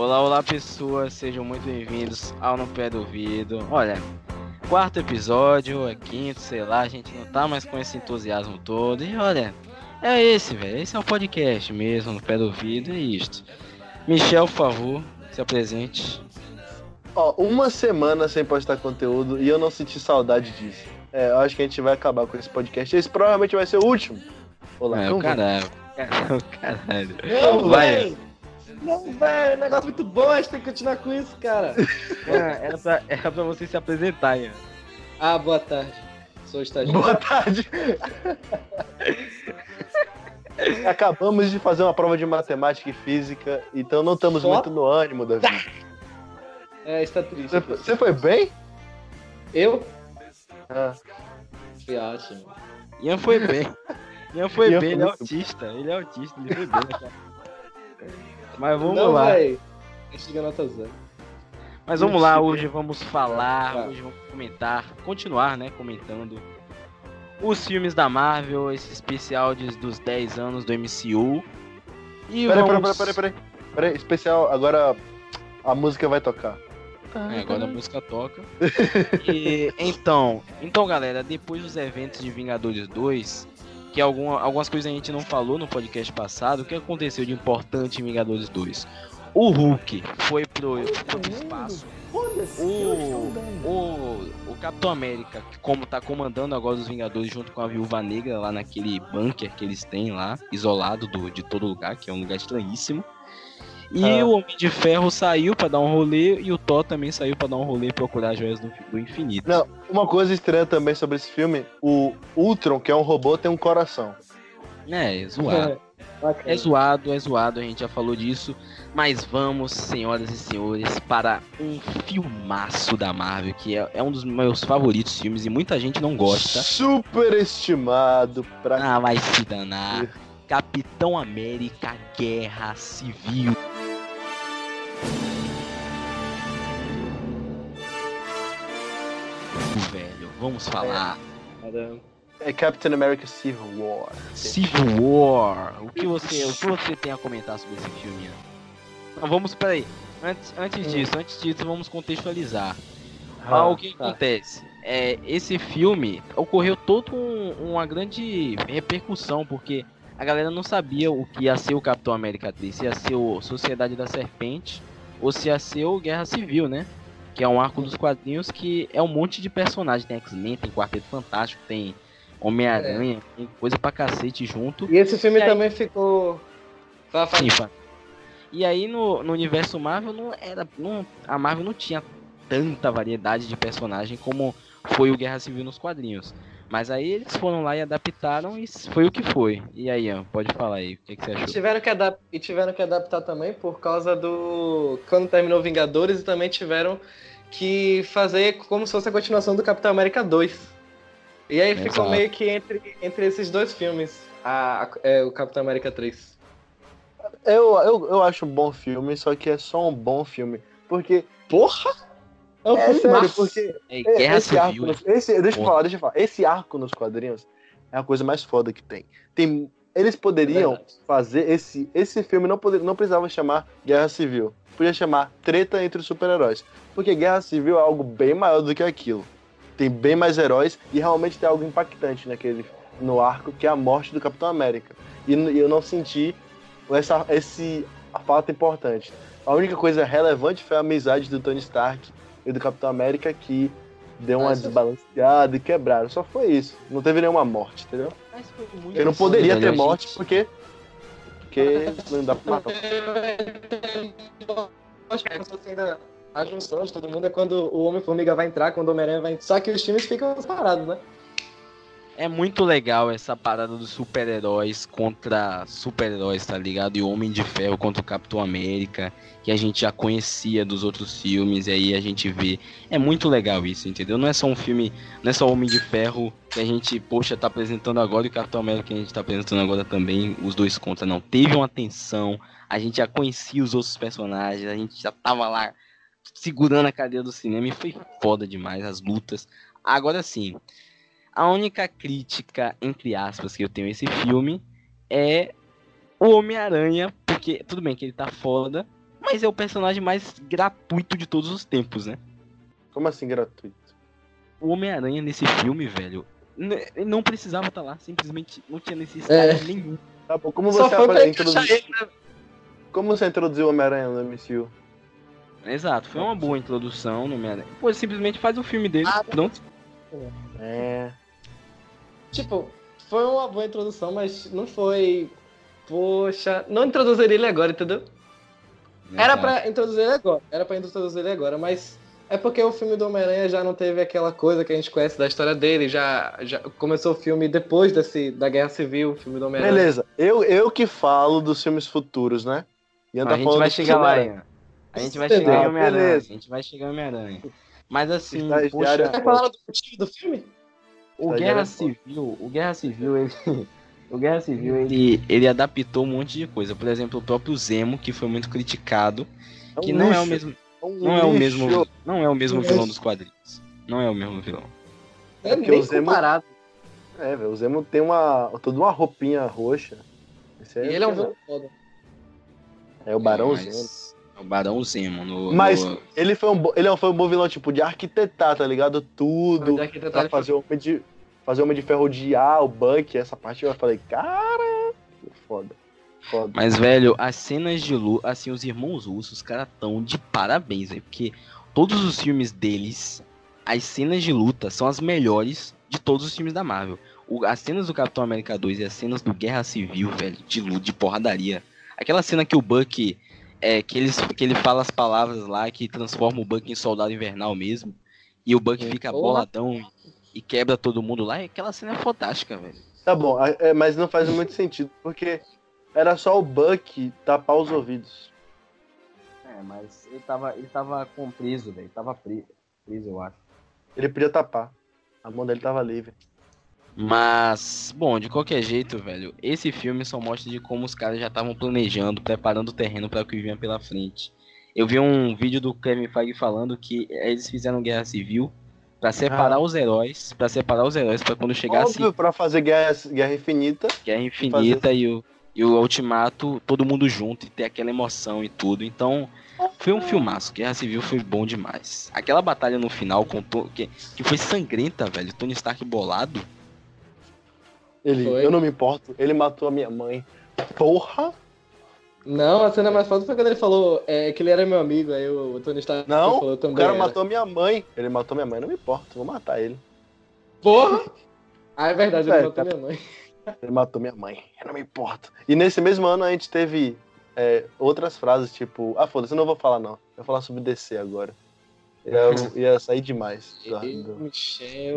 Olá, olá pessoas, sejam muito bem-vindos ao No Pé do Ouvido. Olha, quarto episódio, é quinto, sei lá, a gente não tá mais com esse entusiasmo todo. E olha, é esse, velho, esse é o podcast mesmo, No Pé do Ouvido, é isto. Michel, por favor, se apresente. Ó, uma semana sem postar conteúdo e eu não senti saudade disso. É, eu acho que a gente vai acabar com esse podcast. Esse provavelmente vai ser o último. Olá, é, o caralho. Caralho, caralho. Vai. Não, velho, negócio muito bom, a gente tem que continuar com isso, cara. É, era, pra, era pra você se apresentar, Ian. Ah, boa tarde. Sou estagiário. Boa tarde. Acabamos de fazer uma prova de matemática e física, então não estamos Só? muito no ânimo, Davi. É, está triste. Você, você foi bem? Eu? Ah. Fui ótimo. Ian foi bem. Ian foi Ian bem, foi ele é autista. Ele é autista, ele foi bem, cara. Mas vamos Não, lá. Véi. Chega nota zero. Mas vamos lá, hoje vamos falar, tá. hoje vamos comentar, continuar, né, comentando os filmes da Marvel, esse especial de, dos 10 anos do MCU. E peraí, vamos... peraí, peraí, peraí, peraí, especial, agora a música vai tocar. É, agora a música toca. e, então, então, galera, depois dos eventos de Vingadores 2, que alguma, algumas coisas a gente não falou no podcast passado, o que aconteceu de importante em Vingadores 2? O Hulk foi pro, foi pro espaço. O, o, o Capitão América, que como tá comandando agora os Vingadores junto com a Viúva Negra lá naquele bunker que eles têm lá, isolado do, de todo lugar, que é um lugar estranhíssimo. E ah. o Homem de Ferro saiu para dar um rolê e o Thor também saiu para dar um rolê e procurar joias do, do, infinito. Não, uma coisa estranha também sobre esse filme, o Ultron, que é um robô, tem um coração. É, é zoado. É, é zoado, é zoado, a gente já falou disso. Mas vamos, senhoras e senhores, para um filmaço da Marvel, que é, é um dos meus favoritos filmes e muita gente não gosta. Superestimado pra. Ah, vai se danar. Capitão América Guerra Civil. Vamos falar. É, é Captain America Civil War. Civil War. O que você, o que você tem a comentar sobre esse filme? Não, vamos, peraí. Antes, antes hum. disso, antes disso, vamos contextualizar. Ah, o que tá. acontece? É, esse filme ocorreu toda um, uma grande repercussão, porque a galera não sabia o que ia ser o Capitão América 3, se ia ser o Sociedade da Serpente ou se ia ser o Guerra Civil, né? Que é um arco dos quadrinhos que é um monte de personagens. Tem X-Men, tem Quarteto Fantástico, tem Homem-Aranha, é. tem coisa pra cacete junto. E esse filme e também aí... ficou. Sim, e aí no, no universo Marvel não era. Não, a Marvel não tinha tanta variedade de personagem como foi o Guerra Civil nos quadrinhos. Mas aí eles foram lá e adaptaram e foi o que foi. E aí, Ian, pode falar aí, o que, que você achou? E tiveram que, adap e tiveram que adaptar também por causa do. Quando terminou Vingadores e também tiveram que fazer como se fosse a continuação do Capitão América 2. E aí ficou meio que entre, entre esses dois filmes, a, a, é, o Capitão América 3. Eu, eu, eu acho um bom filme, só que é só um bom filme. Porque. Porra! É, um é sério, massa. porque. É, guerra esse arco nos, esse, deixa eu falar, deixa eu falar. Esse arco nos quadrinhos é a coisa mais foda que tem. tem eles poderiam fazer esse. Esse filme não, poder, não precisava chamar Guerra Civil podia chamar Treta entre os Super-Heróis. Porque Guerra Civil é algo bem maior do que aquilo. Tem bem mais heróis e realmente tem algo impactante naquele, no arco, que é a morte do Capitão América. E, e eu não senti essa esse, a falta importante. A única coisa relevante foi a amizade do Tony Stark e do Capitão América que deu uma Mas desbalanceada e quebraram. Só foi isso. Não teve nenhuma morte, entendeu? Eu não poderia ter morte porque porque não dá pra matar. A junção de todo mundo é quando o Homem-Formiga vai entrar, quando o Homem-Aranha vai entrar. Só que os times ficam separados, né? É muito legal essa parada dos super-heróis contra super-heróis, tá ligado? E o Homem de Ferro contra o Capitão América, que a gente já conhecia dos outros filmes, e aí a gente vê. É muito legal isso, entendeu? Não é só um filme, não é só Homem de Ferro que a gente, poxa, tá apresentando agora e o Capitão América que a gente tá apresentando agora também, os dois contra, não. Teve uma tensão, a gente já conhecia os outros personagens, a gente já tava lá segurando a cadeira do cinema e foi foda demais as lutas. Agora sim. A única crítica, entre aspas, que eu tenho a esse filme é o Homem-Aranha, porque tudo bem que ele tá foda, Mas é o personagem mais gratuito de todos os tempos, né? Como assim gratuito? O Homem-Aranha nesse filme, velho, ele não precisava estar lá, simplesmente não tinha necessidade é. nenhuma. Tá bom, como você foi introduziu... Né? Como você introduziu o Homem-Aranha no MCU? Exato, foi uma boa introdução no Homem-Aranha. Pô, simplesmente faz o filme dele, ah, pronto. É. Tipo, foi uma boa introdução, mas não foi. Poxa, não introduzir ele agora, entendeu? Exato. Era pra introduzir ele agora, era pra introduzir ele agora, mas é porque o filme do Homem-Aranha já não teve aquela coisa que a gente conhece da história dele, já, já começou o filme depois desse, da Guerra Civil, o filme do Homem-Aranha. Beleza, eu, eu que falo dos filmes futuros, né? E a gente vai chegar lá. A gente vai chegar em Homem-Aranha. A gente vai chegar em Homem-Aranha. Mas assim, poxa... Tá falando do motivo do filme? O Guerra Civil, o Guerra Civil, ele... O Guerra Civil, ele, ele adaptou um monte de coisa. Por exemplo, o próprio Zemo, que foi muito criticado, é um que não é o mesmo não é o mesmo, não é o mesmo vilão dos quadrinhos. Não é o mesmo vilão. É, nem o Zemo, comparado. É, velho, o Zemo tem uma toda uma roupinha roxa. É e ele é um vilão foda. É o Barão é, Zemo. É o Barão Zemo. No, mas no... ele foi um ele foi um bom vilão tipo de arquitetar, tá ligado? Tudo. Pra fazer o homem de fazer o homem de ferro odiar o Buck, essa parte eu falei, cara, foda. Foda. Mas, velho, as cenas de luta, assim, os irmãos russos, os caras tão de parabéns, velho. Porque todos os filmes deles, as cenas de luta são as melhores de todos os filmes da Marvel. O, as cenas do Capitão América 2 e as cenas do Guerra Civil, velho, de luta, de porradaria. Aquela cena que o Buck. É, que, eles, que ele fala as palavras lá que transforma o Buck em soldado invernal mesmo. E o Buck fica boladão e quebra todo mundo lá. E aquela cena é fantástica, velho. Tá bom, é, mas não faz muito sentido, porque era só o Buck tapar os ouvidos. É, mas ele tava, ele tava com preso, velho. Tava preso, preso, eu acho. Ele podia tapar. A mão dele tava livre. Mas, bom, de qualquer jeito, velho, esse filme só mostra de como os caras já estavam planejando, preparando o terreno para o que vinha pela frente. Eu vi um vídeo do Kevin Feige falando que eles fizeram guerra civil para separar ah. os heróis, para separar os heróis para quando chegasse Óbvio, para fazer guerra, guerra infinita. Guerra infinita fazer... e o e o Ultimato, todo mundo junto e ter aquela emoção e tudo. Então, foi um filmaço. Guerra Civil foi bom demais. Aquela batalha no final com que, que foi sangrenta, velho. Tony Stark bolado. Ele, foi. eu não me importo. Ele matou a minha mãe. Porra! Não, a cena mais foda foi quando ele falou é, que ele era meu amigo. Aí o Tony Stark não, falou também. O cara era. matou minha mãe. Ele matou minha mãe, não me importa. Vou matar ele. Porra! Ah, é verdade, ele é, matou cara... minha mãe. Ele matou minha mãe, eu não me importo. E nesse mesmo ano a gente teve é, outras frases, tipo, ah, foda-se, eu não vou falar não. Eu vou falar sobre DC agora. Eu ia sair demais. Do...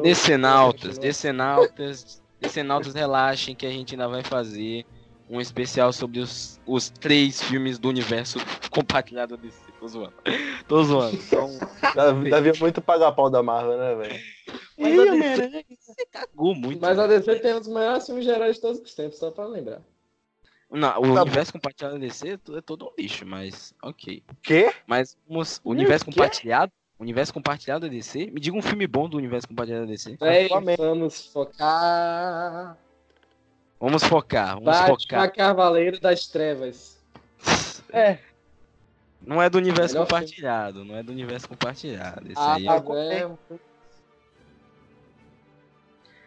Decenautas, Decenautas, Decenautas, relaxem que a gente ainda vai fazer um especial sobre os, os três filmes do universo compartilhado DC. Tô zoando. Tô zoando. Então... Davi é muito pagar pau da Marvel, né, velho? Mas a DC, você cagou muito. Mas a DC tem um dos melhores filmes gerais de todos os tempos, só pra lembrar. Não, o tá universo bom. compartilhado da DC é todo um lixo, mas ok. Quê? Mas o universo compartilhado. Universo compartilhado da DC? Me diga um filme bom do universo compartilhado da DC. É, vamos focar. Vamos focar, vamos Batman focar. Cavaleiro das Trevas. É. Não é do universo Melhor compartilhado, filme. não é do universo compartilhado. Esse ah, aí é... é...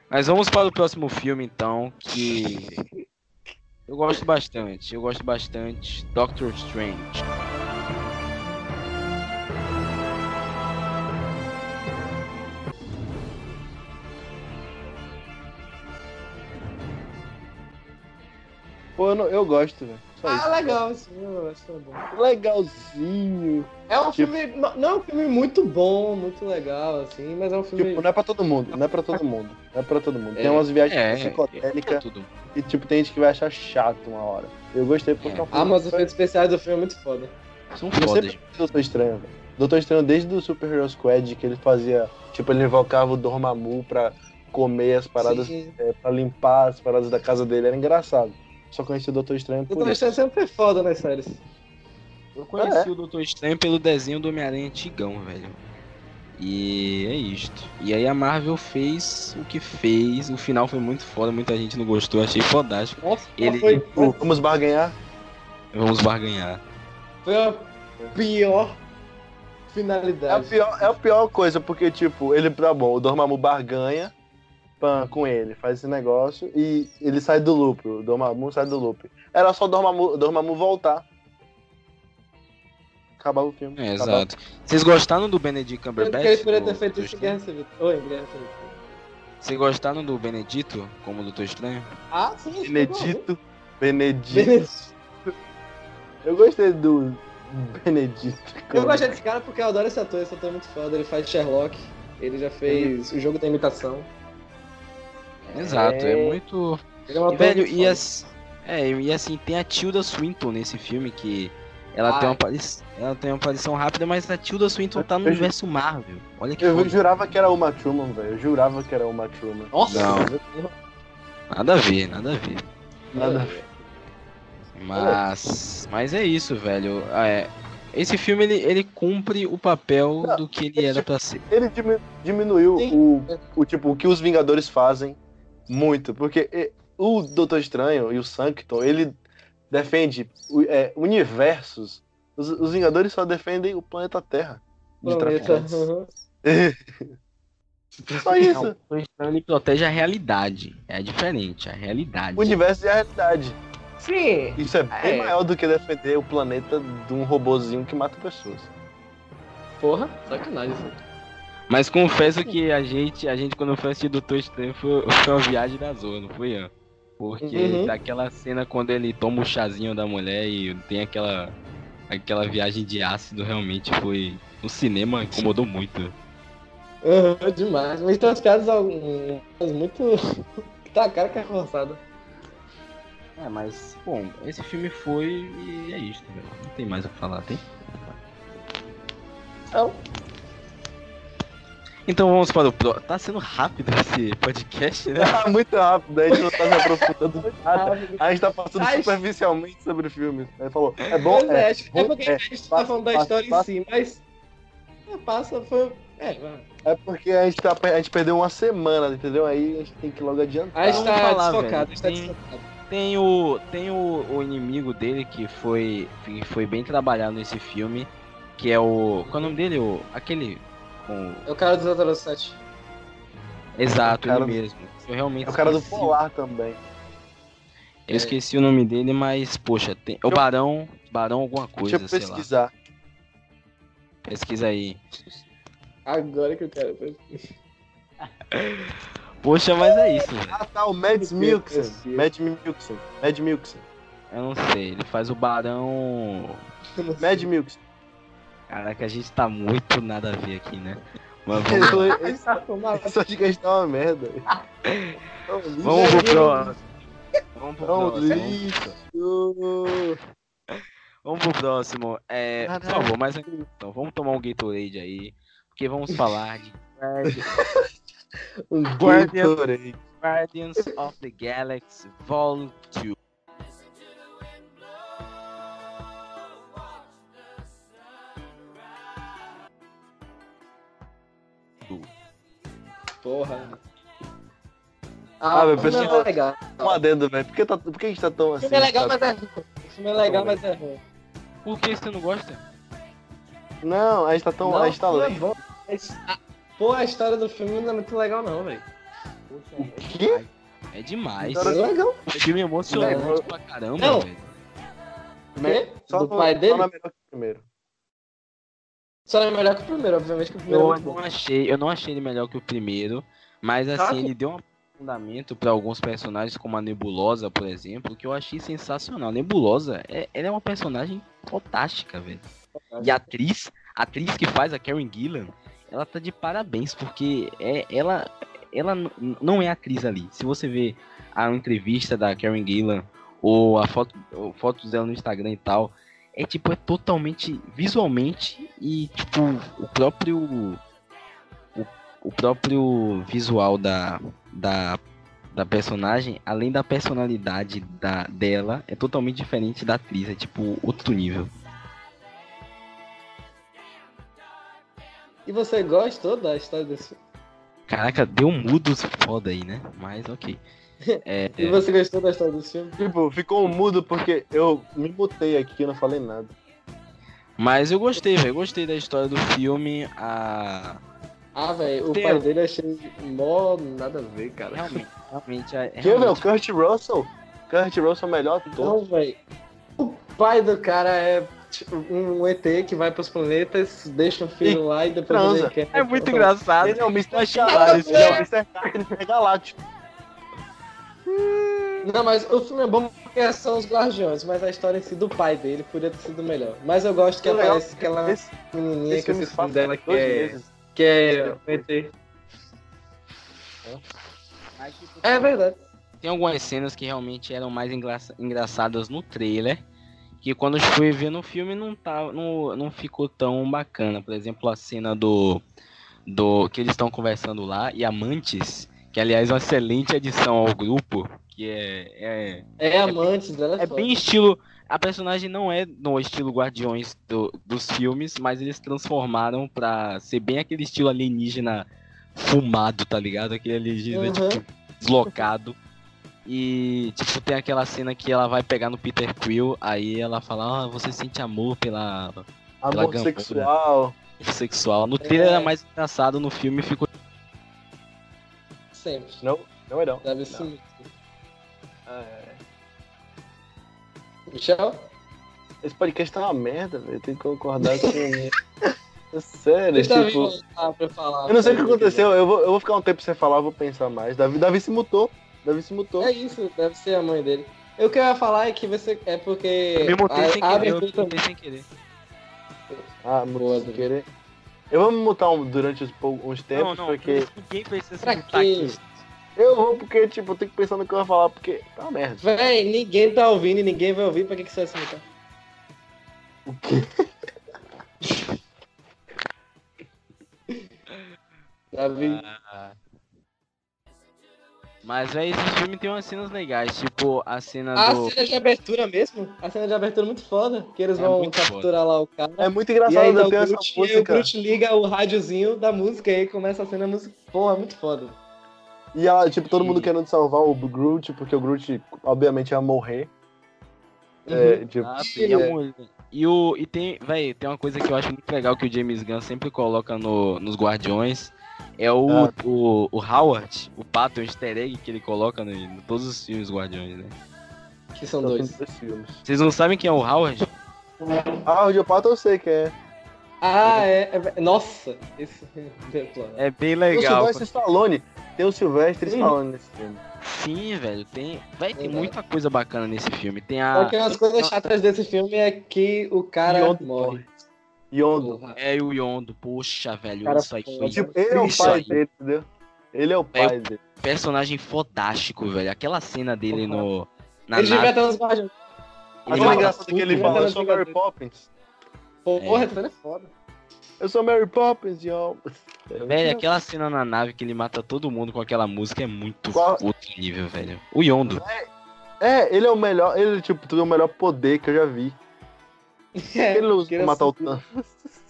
Mas vamos para o próximo filme então, que eu gosto bastante. Eu gosto bastante. Doctor Strange. Pô, eu, não, eu gosto, velho. Ah, isso. legal, sim, eu acho que é bom. Legalzinho. É um tipo... filme. Não é um filme muito bom, muito legal, assim, mas é um filme. Tipo, não é pra todo mundo, não é pra todo mundo. Não é pra todo mundo. É, tem umas viagens é, psicodélicas é e, tipo, tem gente que vai achar chato uma hora. Eu gostei porque é, é um filme. Ah, mas os efeitos especiais do filme é muito foda. São foda. Eu Doutor Estranho, velho. Doutor Estranho, desde o Super Hero Squad, que ele fazia. Tipo, ele invocava o Dormammu pra comer as paradas, é, pra limpar as paradas da casa dele. Era engraçado. Só conheci o Doutor Estranho por Doutor Estranho sempre foi foda nas séries. Eu conheci é. o Doutor Estranho pelo desenho do Homem-Aranha antigão, velho. E é isto. E aí a Marvel fez o que fez. O final foi muito foda, muita gente não gostou, achei fodástico. Nossa, Ele... Foi... Vamos barganhar? Vamos barganhar. Foi a pior É a finalidade. pior, é a pior coisa, porque, tipo, ele, tá bom, o Dormammu barganha pã, com ele, faz esse negócio e ele sai do loop, o Dormammu sai do loop. Era só o Dormammu, Dormammu voltar. Acabava o filme. É, exato. Vocês gostaram do Benedict Cumberbatch? que eles poderiam ter feito isso em Guerra? Civil. Oi, Guerra Civil. Vocês gostaram do Benedito como Doutor Estranho? Ah, sim. Benedito. Benedito. Benedito. Eu gostei do Benedito. Eu gostei desse cara porque eu adoro esse ator, esse ator é muito foda. Ele faz Sherlock, ele já fez o jogo da imitação. Exato, é, É. muito. Ele é velho, e, as... é, e assim, tem a Tilda Swinton nesse filme que. Ela tem, uma apari... ela tem uma aparição rápida, mas a Tilda Swinton tá no Eu- universo Marvel. Olha que Eu foda. jurava que era uma Truman, velho. Eu jurava que era uma Truman. Nossa! Não. Nada a ver, nada a ver. Nada a ver. Mas. Mas é isso, velho. Ah, é. Esse filme ele, ele cumpre o papel Não, do que ele era pra ser. Ele dimi- diminuiu Sim. o, o tipo o que os Vingadores fazem muito, porque o Doutor Estranho e o Sancton, ele defende é, universos. Os, os Vingadores só defendem o planeta Terra. de Planeta. uhum. Só Não, isso. o Doutor Estranho, ele protege a realidade. É diferente, a realidade. O universo e a realidade. Sim! Isso é bem É. maior do que defender o planeta de um robozinho que mata pessoas. Porra, sacanagem isso. Mas confesso que a gente, a gente quando foi assistir Doutor Estranho foi, foi uma viagem da zona, não foi, Ian? Porque Uhum. daquela cena quando ele toma o chazinho da mulher e tem aquela aquela viagem de ácido realmente foi no cinema incomodou muito. Uhum, demais. Mas tem umas piadas muito. tá, cara que é forçada. É, mas bom, esse filme foi e é isso, velho. Não tem mais o que falar, tem? Não. Então vamos para o próximo. Tá sendo rápido esse podcast, né? Ah, muito rápido, a gente não tá se aprofundando nada. A gente tá passando superficialmente sobre filmes. Aí falou, é bom, Pois é, é, acho que é porque é, a gente tá passa, falando da história passa. em si, mas. É, passa, foi. É, é porque a gente, tá, a gente perdeu uma semana, entendeu? Aí a gente tem que logo adiantar. A gente tá falar, desfocado, velho. a gente tá Tem- desfocado. Tem o tem o, o inimigo dele que foi que foi bem trabalhado nesse filme, que é o qual é o nome dele? O aquele com É o cara do 007. exato, É o cara ele do- mesmo. Eu realmente É o cara do esqueci- Polar também. Eu esqueci o nome dele, mas poxa, tem o Deixa eu- Barão, Barão alguma coisa, Deixa eu sei lá. pesquisar. Pesquisa aí. Agora que eu quero. Poxa, mas é isso. Ah, tá, o Mads Mikkelsen. Mads Mikkelsen. Mads Mikkelsen. Eu não sei, ele faz o Barão. Mads Mikkelsen. Caraca, a gente tá muito nada a ver aqui, né? Mas vamos, Eu- lá. eu- Só de que a gente tá uma merda. vamos pro próximo. Vamos pro próximo. Vamos pro próximo. É, por favor, mas então, vamos tomar um Gatorade aí. Porque vamos falar de Um Guardian. Gatorade. Guardians of the Galaxy Vol 2. Porra. Ah, o meu filme pessoal- é legal. Um adendo, velho. Por que, tá, por que a gente tá tão O assim? filme é legal, sabe? mas é ruim. O filme é legal, mas é ruim. Por que você não gosta? Não, a gente tá tão. Não, a gente tá é. Mas, ah, Pô, a história do filme não é muito legal, não, velho. O quê? É demais. É legal. O filme é emocionante Não. pra caramba, velho. O quê? Só do pai só dele? não é melhor que o primeiro. Só é melhor que o primeiro, obviamente que o primeiro Eu é não achei, eu não achei ele melhor que o primeiro, mas assim, ele deu um fundamento pra alguns personagens, como a Nebulosa, por exemplo, que eu achei sensacional. Nebulosa, é, ela é uma personagem fantástica, velho. E a atriz, a atriz que faz a Karen Gillan, ela tá de parabéns, porque é, ela, ela não é atriz ali. Se você vê a entrevista da Karen Gillan, ou a foto, ou fotos dela no Instagram e tal, é tipo, é totalmente visualmente e tipo, o próprio. O, o próprio visual da, da, da personagem, além da personalidade da, dela, é totalmente diferente da atriz, é tipo outro nível. E você gostou da história desse? Caraca, deu um mudos foda aí, né? Mas ok. É, E você gostou da história desse filme? Tipo, ficou mudo porque eu me mutei aqui e não falei nada. Mas eu gostei, velho. Gostei da história do filme. A... Ah, velho, o Tem- pai dele achei mó nada a ver, cara. Realmente, realmente. é- Que, velho? Realmente- Kurt Russell? Kurt Russell é o melhor ator. Não, velho. O pai do cara é tipo, um ET que vai pros planetas, deixa o filho lá e depois transa. ele quer. É muito engraçado. Ele é o Mr. Caralho, hilário ele é o Mr. Galáctico. Não, mas o filme é bom porque são os guardiões, mas a história em si do pai dele podia ter sido melhor. Mas eu gosto que aparece aquela Esse, menininha esse que eu esqueci passa dela, que é, meses. que é o ET. É verdade. Tem algumas cenas que realmente eram mais engraça- engraçadas no trailer. Que quando eu fui ver no filme não, tá, não, não ficou tão bacana. Por exemplo, a cena do. do que eles estão conversando lá e Amantes, que aliás é uma excelente adição ao grupo. Que é. É, É amantes dela. é bem estilo. A personagem não é no estilo Guardiões do- dos filmes, mas eles transformaram pra ser bem aquele estilo alienígena fumado, tá ligado? Aquele alienígena, Uhum. tipo, deslocado. E, tipo, tem aquela cena que ela vai pegar no Peter Quill, aí ela fala, ah, você sente amor pela Pela Amor gambora. sexual. sexual. No trailer É. era mais engraçado, no filme ficou. Sempre. Não, não é não. Deve ser. É. Michel? Esse podcast tá uma merda, velho. Tem que concordar com ele. É sério, Deixa eu tipo. pra falar. Eu não sei o que aconteceu, eu vou, eu vou ficar um tempo sem falar, eu vou pensar mais. Davi, Davi se mutou. Davi se mutou. É isso, deve ser a mãe dele. O que eu ia falar é que você. É porque. Eu me mutei a- sem a querer, eu me mutei sem querer. Ah, muito sem querer. Eu vou me mutar um- durante uns, uns tempos, Não, não, porque. ninguém precisa se mutar aqui. Eu vou porque, tipo, eu tenho que pensar no que eu vou falar, porque tá uma merda. Véi, ninguém tá ouvindo e ninguém vai ouvir, pra que, que você vai se mutar? O quê? Davi. Ah. Mas é esse filme tem umas cenas legais, tipo a cena A do. cena de abertura mesmo? A cena de abertura é muito foda. Que eles É vão capturar lá o cara. É muito E engraçado aí dá eu essa Groot, e aí o música. Groot liga o rádiozinho da música e aí começa a cena música. Porra, é muito foda. E ela, tipo, todo mundo E- querendo salvar o Groot, porque o Groot, obviamente, ia morrer. Uhum. É, tipo, Ah, e, a mulher- e o e tem, véi, tem uma coisa que eu acho muito legal que o James Gunn sempre coloca no, nos Guardiões. É o, Ah. o, o Howard, o pato, o easter egg que ele coloca no, em todos os filmes Guardiões, né? Que são só dois. dois filmes. Vocês não sabem quem é o Howard? Ah, o Geopato eu sei que é. Ah, é. é- Nossa, esse plano. É bem O legal. Sylvester Stallone. Tem o Sylvester Uhum. Stallone nesse filme. Sim, velho, tem, véi, tem Verdade. muita coisa bacana nesse filme. Tem Só a que umas coisas chatas desse filme é que o cara Yondo morre. Yondo. Porra. é o Yondo, poxa, velho, Cara isso aí foi Tipo, ele é o pai aí. dele, entendeu? Ele é o pai dele. personagem fodástico, velho. Aquela cena dele no na Ele devia estar nos guardiões. Engraçada é que ele fala, eu sou Mary Poppins. Porra, É. essa cena é foda. Eu sou Mary Poppins, yo. Velho, aquela cena na nave que ele mata todo mundo com aquela música é muito Qual- outro nível, velho. O Yondo. É, ele é o melhor, ele, tipo, tem o melhor poder que eu já vi. É, Ele não usa que pra matar o. Thanos.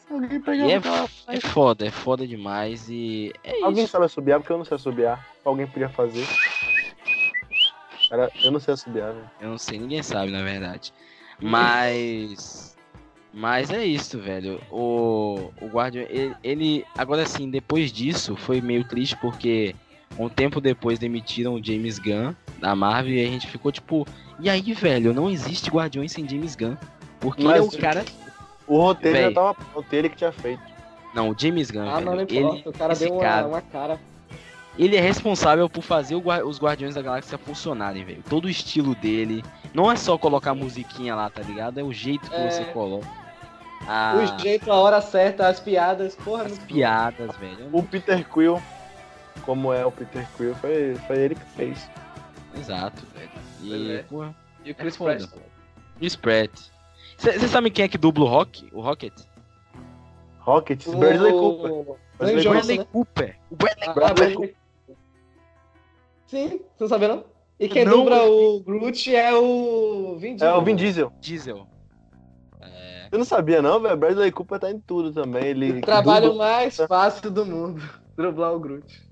Alguém E pegar é, é foda, é foda demais e é Alguém isso. sabe assobiar, porque eu não sei assobiar. Alguém podia fazer. Cara, eu não sei assobiar, velho. Eu não sei, ninguém sabe, na verdade. Mas. Mas é isso, velho. O, o Guardião, ele, ele. Agora sim, depois disso, foi meio triste porque um tempo depois demitiram o James Gunn da Marvel e a gente ficou tipo. E aí, velho, não existe Guardiões sem James Gunn. Porque ele é Mas- o cara. O roteiro Véi. já tava pronto, ele que tinha feito. Não, o James Gunn, Ah, velho. não, não ele. O cara deu uma, cara, uma cara. ele é responsável por fazer os Guardiões da Galáxia funcionarem, velho. Todo o estilo dele. Não é só colocar a musiquinha lá, tá ligado? É o jeito que É. você coloca. Ah, O jeito, a hora certa, as piadas. Porra, é as bom. piadas, velho. O Peter Quill, como é o Peter Quill, foi, foi ele que fez. Exato, velho. E, é. pô, E o Chris É. Pratt. Chris Pratt. Vocês sabem quem é que dubla o Rock? O Rocket? Rocket, Bradley Cooper. O Bradley Johnson, Bradley né? Cooper. O Bradley Ah, Bradley Bradley Sim, você não sabia não? E quem Não, dubla o Groot é o Vin Diesel. É o Vin Diesel. Diesel. É, Eu não sabia não, velho. Bradley Cooper tá em tudo também. Ele O trabalho dubla- mais fácil do mundo. Dublar o Groot.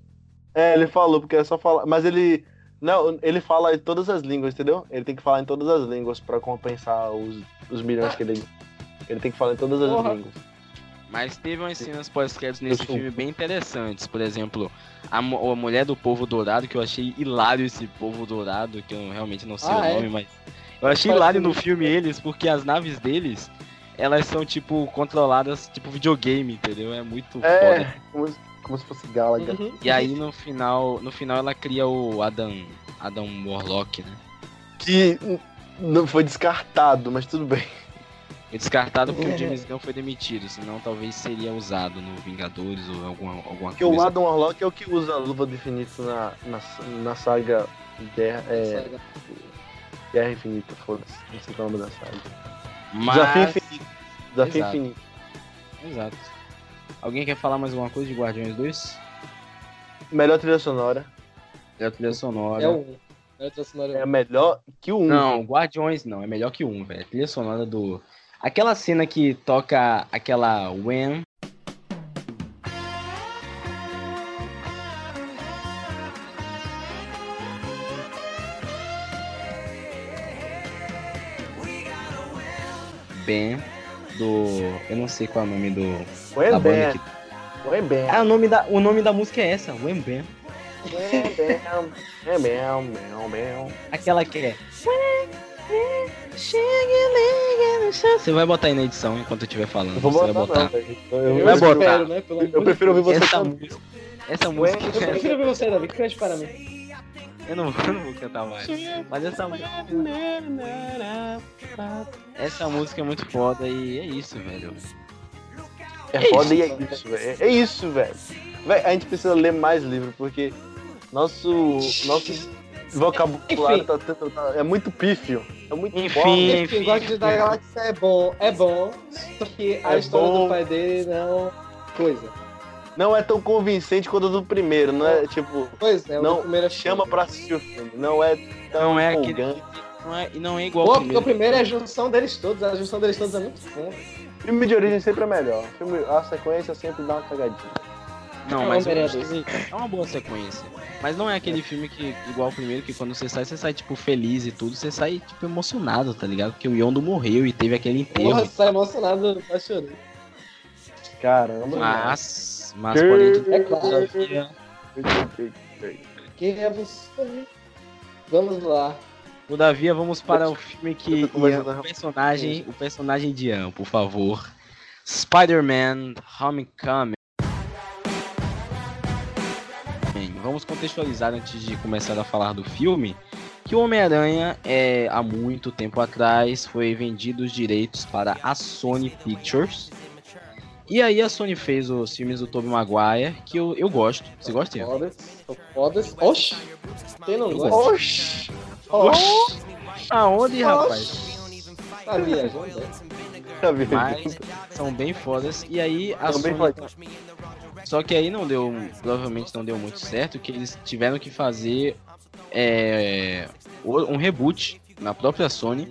É, ele falou, porque é só falar. Mas ele. Não, ele fala em todas as línguas, entendeu? Ele tem que falar em todas as línguas pra compensar os, os milhões que ele. Ele tem que falar em todas as Porra. línguas. Mas teve umas cenas pós-créditos nesse filme bem interessantes. Por exemplo, a, a mulher do povo dourado, que eu achei hilário esse povo dourado, que eu realmente não sei Ah, o é? nome, mas. Eu achei Parece hilário no muito filme eles, porque as naves deles, elas são, tipo, controladas, tipo, videogame, entendeu? É muito É, foda. como, se- como se fosse Galaga. Uhum. E aí no final, no final ela cria o Adam, Adam Warlock, né? Que não foi descartado, mas tudo bem. Foi descartado porque É. o James Gunn foi demitido, senão talvez seria usado no Vingadores ou alguma, alguma Porque o coisa. Adam Warlock é o que usa a luva do infinito na, na, na saga Guerra, é, Guerra Infinita, foda-se. Não sei é o nome da saga. Mas... Desafio Infinito. Desafio Exato. Infinito. Exato. Alguém quer falar mais alguma coisa de Guardiões 2? Melhor trilha sonora. É a trilha sonora. É o 1. É a trilha sonora É melhor que o 1. Não, Guardiões não, é melhor que um, velho. A trilha sonora do. Aquela cena que toca aquela When. Ben do. Eu não sei qual é o nome do. Bem. que- Foi bem. Ah, o nome da, o nome da música é essa, When Ben. Bem, bem, bem. Aquela que é. Você vai botar aí na edição enquanto eu estiver falando. Não vou você botar, vai não, botar. velho. Eu, Eu Vai espero, botar. né? Eu prefiro ouvir você essa música. Essa música. Eu prefiro ver você, Davi. Cante para mim. Eu não, eu não vou cantar mais. Mas essa música. Essa música é muito foda e é isso, velho. É foda e é isso, velho. É isso, velho. A gente precisa ler mais livro, porque nosso, nosso vocabulário Enfim. tá, tendo- tá- é muito pífio. É muito Enfim. foda. Enfim, Guardiões da Galáxia é bom, é bom. Só que a É história bom. do pai dele não. Coisa. Não é tão convincente quanto o do primeiro, não é tipo, Pois é, Não, primeiro é chama pra assistir o filme. Não é tão Não é aquele-. Não é, e não é igual Pô, ao porque o primeiro. primeiro é a junção deles todos, a junção deles todos é muito bom. Filme de origem sempre é melhor. Filme, a sequência sempre dá uma cagadinha. Não, É mas eu Homem-Aranha acho que é uma boa sequência. Mas não é aquele filme que, igual o primeiro, que quando você sai, você sai, tipo, feliz e tudo, você sai, tipo, emocionado, tá ligado? Porque o Yondo morreu e teve aquele enterro. Porra, sai emocionado, tá chorando. Caramba. Mas, mas Que- porém, É claro. Quem é você? Vamos lá. Todavia, vamos para o filme que Ian, o personagem, o personagem de Ian, por favor. Spider-Man Homecoming. Bem, vamos contextualizar antes de começar a falar do filme que o Homem-Aranha é há muito tempo atrás foi vendido os direitos para a Sony Pictures. E aí a Sony fez os filmes do Tobey Maguire, que eu, eu gosto. Você gosta? Ian? Fodas. São Fodas. Oxi. Quem não Eu gosta? Oxi! Oxi! Aonde, rapaz? Tá viajando, né? Tá vendo? Mas são bem fodas. E aí a São bem Sony... fodas. Só que aí não deu, provavelmente não deu muito certo, que eles tiveram que fazer é, um reboot na própria Sony.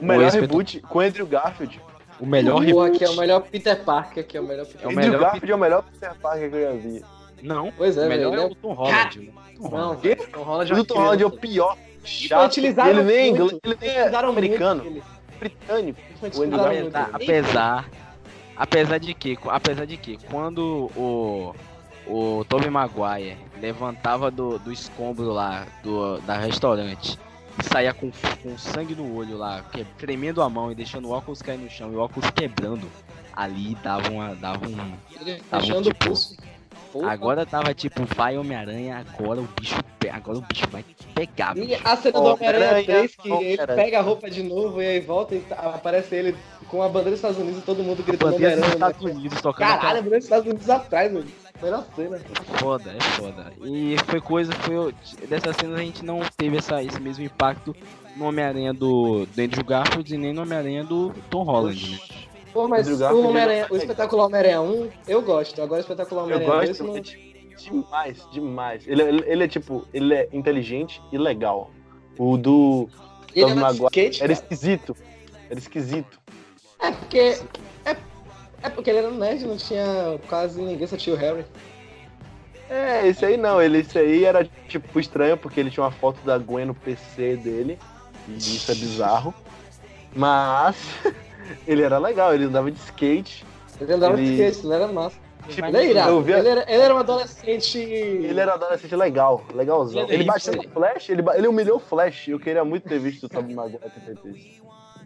O melhor Esse reboot com Andrew Garfield. O melhor reboot. que é o melhor Peter Parker, que é o melhor Peter É o Andrew melhor Garfield é o melhor Peter Parker que eu já vi. Não, Pois é, o melhor é né? o Tom Holland. né? Tom Não, Holland. velho, Tom Holland O é Tom Holland é o pior. Foi Chato. utilizado Ele nem é inglês, ele nem é Utilizaram americano, britânico. Utilizaram Apesar, apesar, apesar de que, apesar de que, quando o o Tobey Maguire levantava do, do escombro lá do da restaurante e saía com, com sangue no olho lá, que, tremendo a mão e deixando o óculos cair no chão e o óculos quebrando, ali dava uma dava um Ele Tá fechando o pulso. Porra. Agora tava tipo, vai Homem-Aranha, agora o bicho agora o bicho vai pegar. E bicho. a cena do Homem-Aranha Homem-Aranha, 3, que ele Homem-Aranha. pega a roupa de novo e aí volta e tá- aparece ele com a bandeira dos Estados Unidos e todo mundo A gritando bandeira dos Homem-Aranha. Estados Unidos tocando Caralho, a bandeira dos Estados Unidos atrás, mano. Melhor cena. É foda, é foda. E foi coisa, foi. Dessas cenas a gente não teve essa, esse mesmo impacto no Homem-Aranha do, do Andrew Garfield e nem no Homem-Aranha do Tom Holland, né? Pô, mas o ele- o espetacular Homem-Aranha 1, eu gosto. Agora o espetacular Homem-Aranha 2 gosto não. de- demais, demais. Ele, ele, ele é tipo, ele é inteligente e legal. O do Ele de Maguire skate, era esquisito. Era esquisito. É porque. É, é porque ele era nerd, não tinha quase ninguém, só tinha o Harry. É, esse aí não, ele, esse aí era tipo estranho porque ele tinha uma foto da Gwen no PC dele. E isso é bizarro. Mas ele era legal, ele andava de skate. Ele andava Ele- de skate, ele era massa. Tipo, Ele é irado. eu vi a- Ele, era, ele era um adolescente. Ele era adolescente legal, legalzão. Ele é Ele, bateu no Flash, ele, ele humilhou o Flash. Eu queria muito ter visto o Tobey Maguire.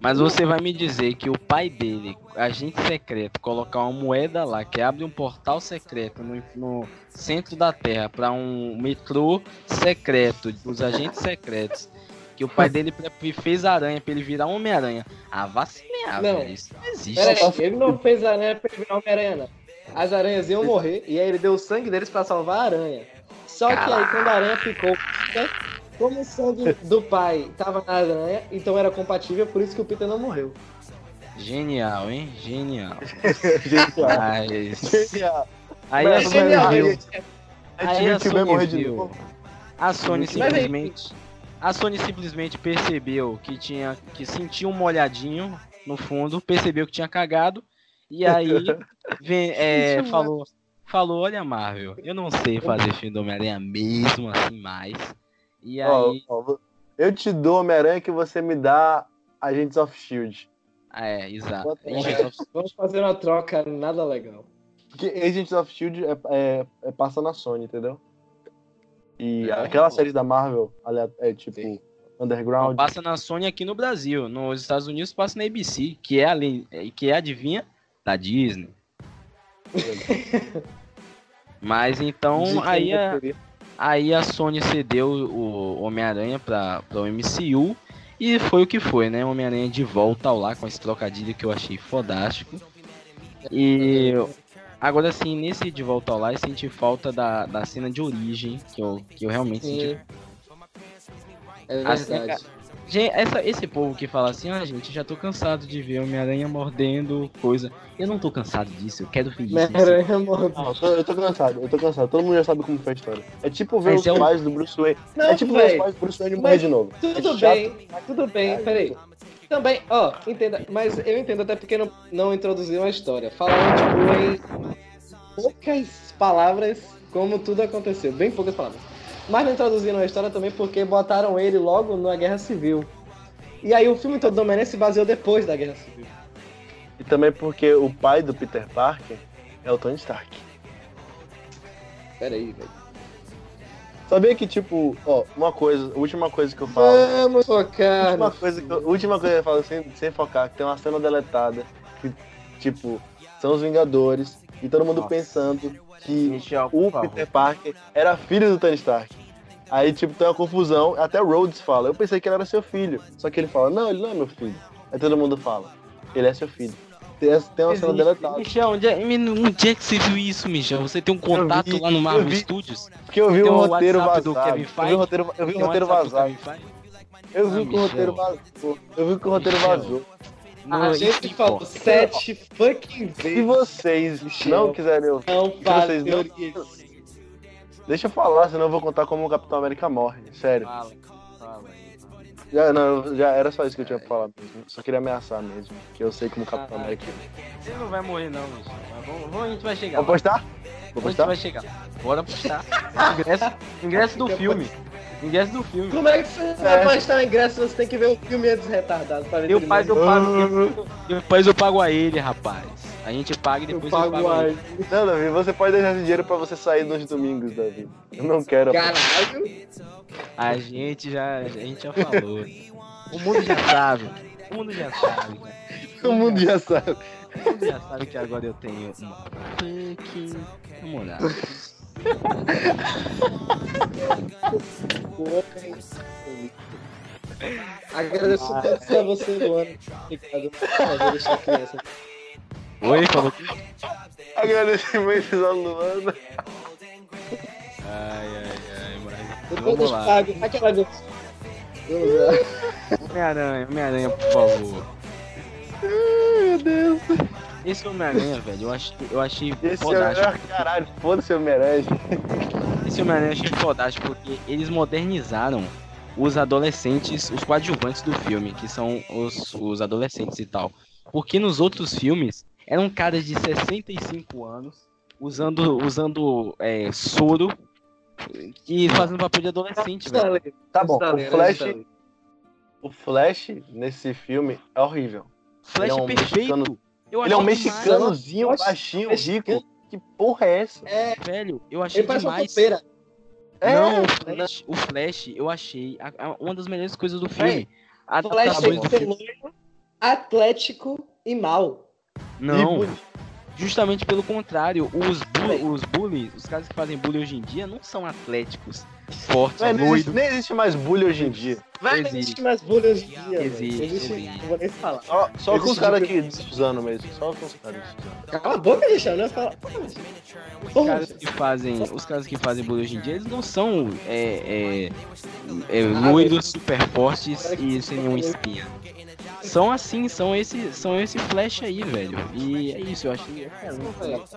Mas você vai me dizer que o pai dele, agente secreto, colocar uma moeda lá que abre um portal secreto no, no centro da Terra para um metrô secreto dos agentes secretos, que o pai dele fez aranha pra ele virar Homem-Aranha. Ah, vacilar, Não. velho. Isso não existe. Pera aí, ele não fez aranha pra ele virar Homem-Aranha, não. As aranhas iam morrer e aí ele deu o sangue deles pra salvar a aranha. Só que aí quando a aranha ficou, como o sangue do pai tava na aranha, então era compatível, por isso que o Peter não morreu. Genial, hein? Genial. Genial. Mas... Genial. Aí Mas a Sony genial, viu. A Aí Sony morrer de viu. novo. A Sony Mas aí- simplesmente. A Sony simplesmente percebeu que tinha. que sentia um molhadinho no fundo, percebeu que tinha cagado. E aí vem, é, Sentiu falou. Falou, olha, Marvel, eu não sei fazer filme do Homem-Aranha mesmo assim mais. E aí. ó, eu te dou Homem-Aranha que você me dá Agents of Shield. É, exato. Vamos fazer uma troca nada legal. Porque Agents of Shield é, é, é passa na Sony, entendeu? E É. aquela série da Marvel é tipo Sim. Underground. Passa na Sony aqui no Brasil. Nos Estados Unidos passa na ABC, que é além. que é adivinha da Disney. Mas então aí a. Aí a Sony cedeu o Homem-Aranha para o MCU e foi o que foi, né? Homem-Aranha de volta ao lá com esse trocadilho que eu achei fodástico. E agora sim, nesse de volta ao lá, eu senti falta da, da cena de origem, que eu, que eu realmente senti. Sim. É Assim, verdade. Gente, essa, esse povo que fala assim, ah, gente, já tô cansado de ver Homem-Aranha mordendo coisa. Eu não tô cansado disso, eu quero ver isso. Homem-Aranha morreu. Não, eu tô, eu tô cansado, eu tô cansado. Todo mundo já sabe como foi a história. É tipo ver Mas os é um- pais do Bruce Wayne. Não, é tipo ver os pais do Bruce Wayne morrer de novo. Tudo É bem, tudo bem, peraí. Também, ó, entenda, mas eu entendo até porque não, não introduziram a história. Falaram, tipo, em poucas palavras como tudo aconteceu. Bem poucas palavras. Mas não introduziram a história também porque botaram ele logo na Guerra Civil. E aí o filme todo do Homem-Aranha se baseou depois da Guerra Civil. E também porque o pai do Peter Parker é o Tony Stark. Peraí, velho. Sabia que, tipo, ó, uma coisa, a última coisa que eu falo. Vamos focar. última coisa que eu, última coisa que eu falo sem, sem focar, que tem uma cena deletada, que, tipo, são os Vingadores, e todo mundo Nossa. pensando que Michel, o. Peter Parker era filho do Tony Stark. Aí, tipo, tem uma confusão, até o Rhodes fala, eu pensei que ele era seu filho. Só que ele fala, não, ele não é meu filho. Aí todo mundo fala, ele é seu filho. Tem, tem uma cena deletada. Michel, onde é, onde é que você viu isso, Michel? Você tem um contato vi, lá no Marvel vi. Studios? Porque eu vi o o roteiro WhatsApp do vazado. Kevin Eu vi Feige? o roteiro, eu vi um roteiro vazado. Eu vi Ah, que o roteiro vazou. Eu vi que o roteiro vazou. A Não, gente falou sete fucking Se vezes. vocês Michel. não quiserem ouvir, Não vocês não- deixa eu falar, senão eu vou contar como o Capitão América morre. Sério. Fala. Já, não, já era só isso que eu tinha pra falar mesmo. Só queria ameaçar mesmo. Que eu sei como o Capitão Ah, América. Você não vai morrer não, Michel. Mas vamos, vamos, a gente vai chegar. Vou postar? Vou A gente postar? vai chegar. Bora postar. Ingresso, ingresso do filme. Ingresso do filme. Como é que você vai postar o ingresso? Você tem que ver o filme antes retardado pra ver Eu tudo pago, eu pago. Depois eu pago a ele, rapaz. A gente paga e depois eu, pago. Não, Davi, você pode deixar esse dinheiro pra você sair nos domingos, Davi. Eu não quero. Caralho. A gente já, a gente já falou. O mundo já sabe. O mundo já sabe. O mundo já sabe. O mundo já sabe que agora eu tenho uma fucking namorada. Agradeço tanto a você, Luana. Obrigado por deixar a criança. Oi, falou que. Agradecimentos ao Luana. Ai, ai, ai, mas. Depois Vamos eu lá. pago. Aquela. Homem-Aranha, Homem-Aranha, por favor. Ai, meu Deus. Esse Homem-Aranha, velho, eu achei, eu achei Esse é fodástico. o caralho, foda-se, merece. Esse Homem-Aranha eu achei fodástico porque eles modernizaram os adolescentes, os coadjuvantes do filme, que são os, os adolescentes e tal. Porque nos outros filmes eram caras de 65 anos usando, usando é, soro e fazendo papel de adolescente, velho. Tá bom, Está o Flash, lendo. o Flash nesse filme é horrível. Flash Ele é um perfeito. mexicano- Ele é um mexicanozinho, Nossa, baixinho, mexicano. rico. Que porra é essa? É, demais, velho. Eu achei ele parece uma demais. É, não, o Flash, o Flash, eu achei a- a- uma das melhores coisas do filme. A Flash que do filme. atlético e mal. Não, justamente pelo contrário. Os, bu os bullies, os caras que fazem bullying hoje em dia, não são atléticos, fortes, não existe- nem existe mais bullying hoje em dia. Vai, Existe. não existe mais bullying hoje em dia. Existe, existe. existe. Não vou nem falar. Só, só com os caras aqui de Suzano mesmo. Só com os caras de Suzano. Cala a boca, Michel, não é falar. Os caras que fazem, os caras que fazem bullying hoje em dia, eles não são é, é, é, Ah, loiros super fortes e sem nenhuma espinha. São assim, são esse, são esse flash aí, velho. E é isso, eu achei excelente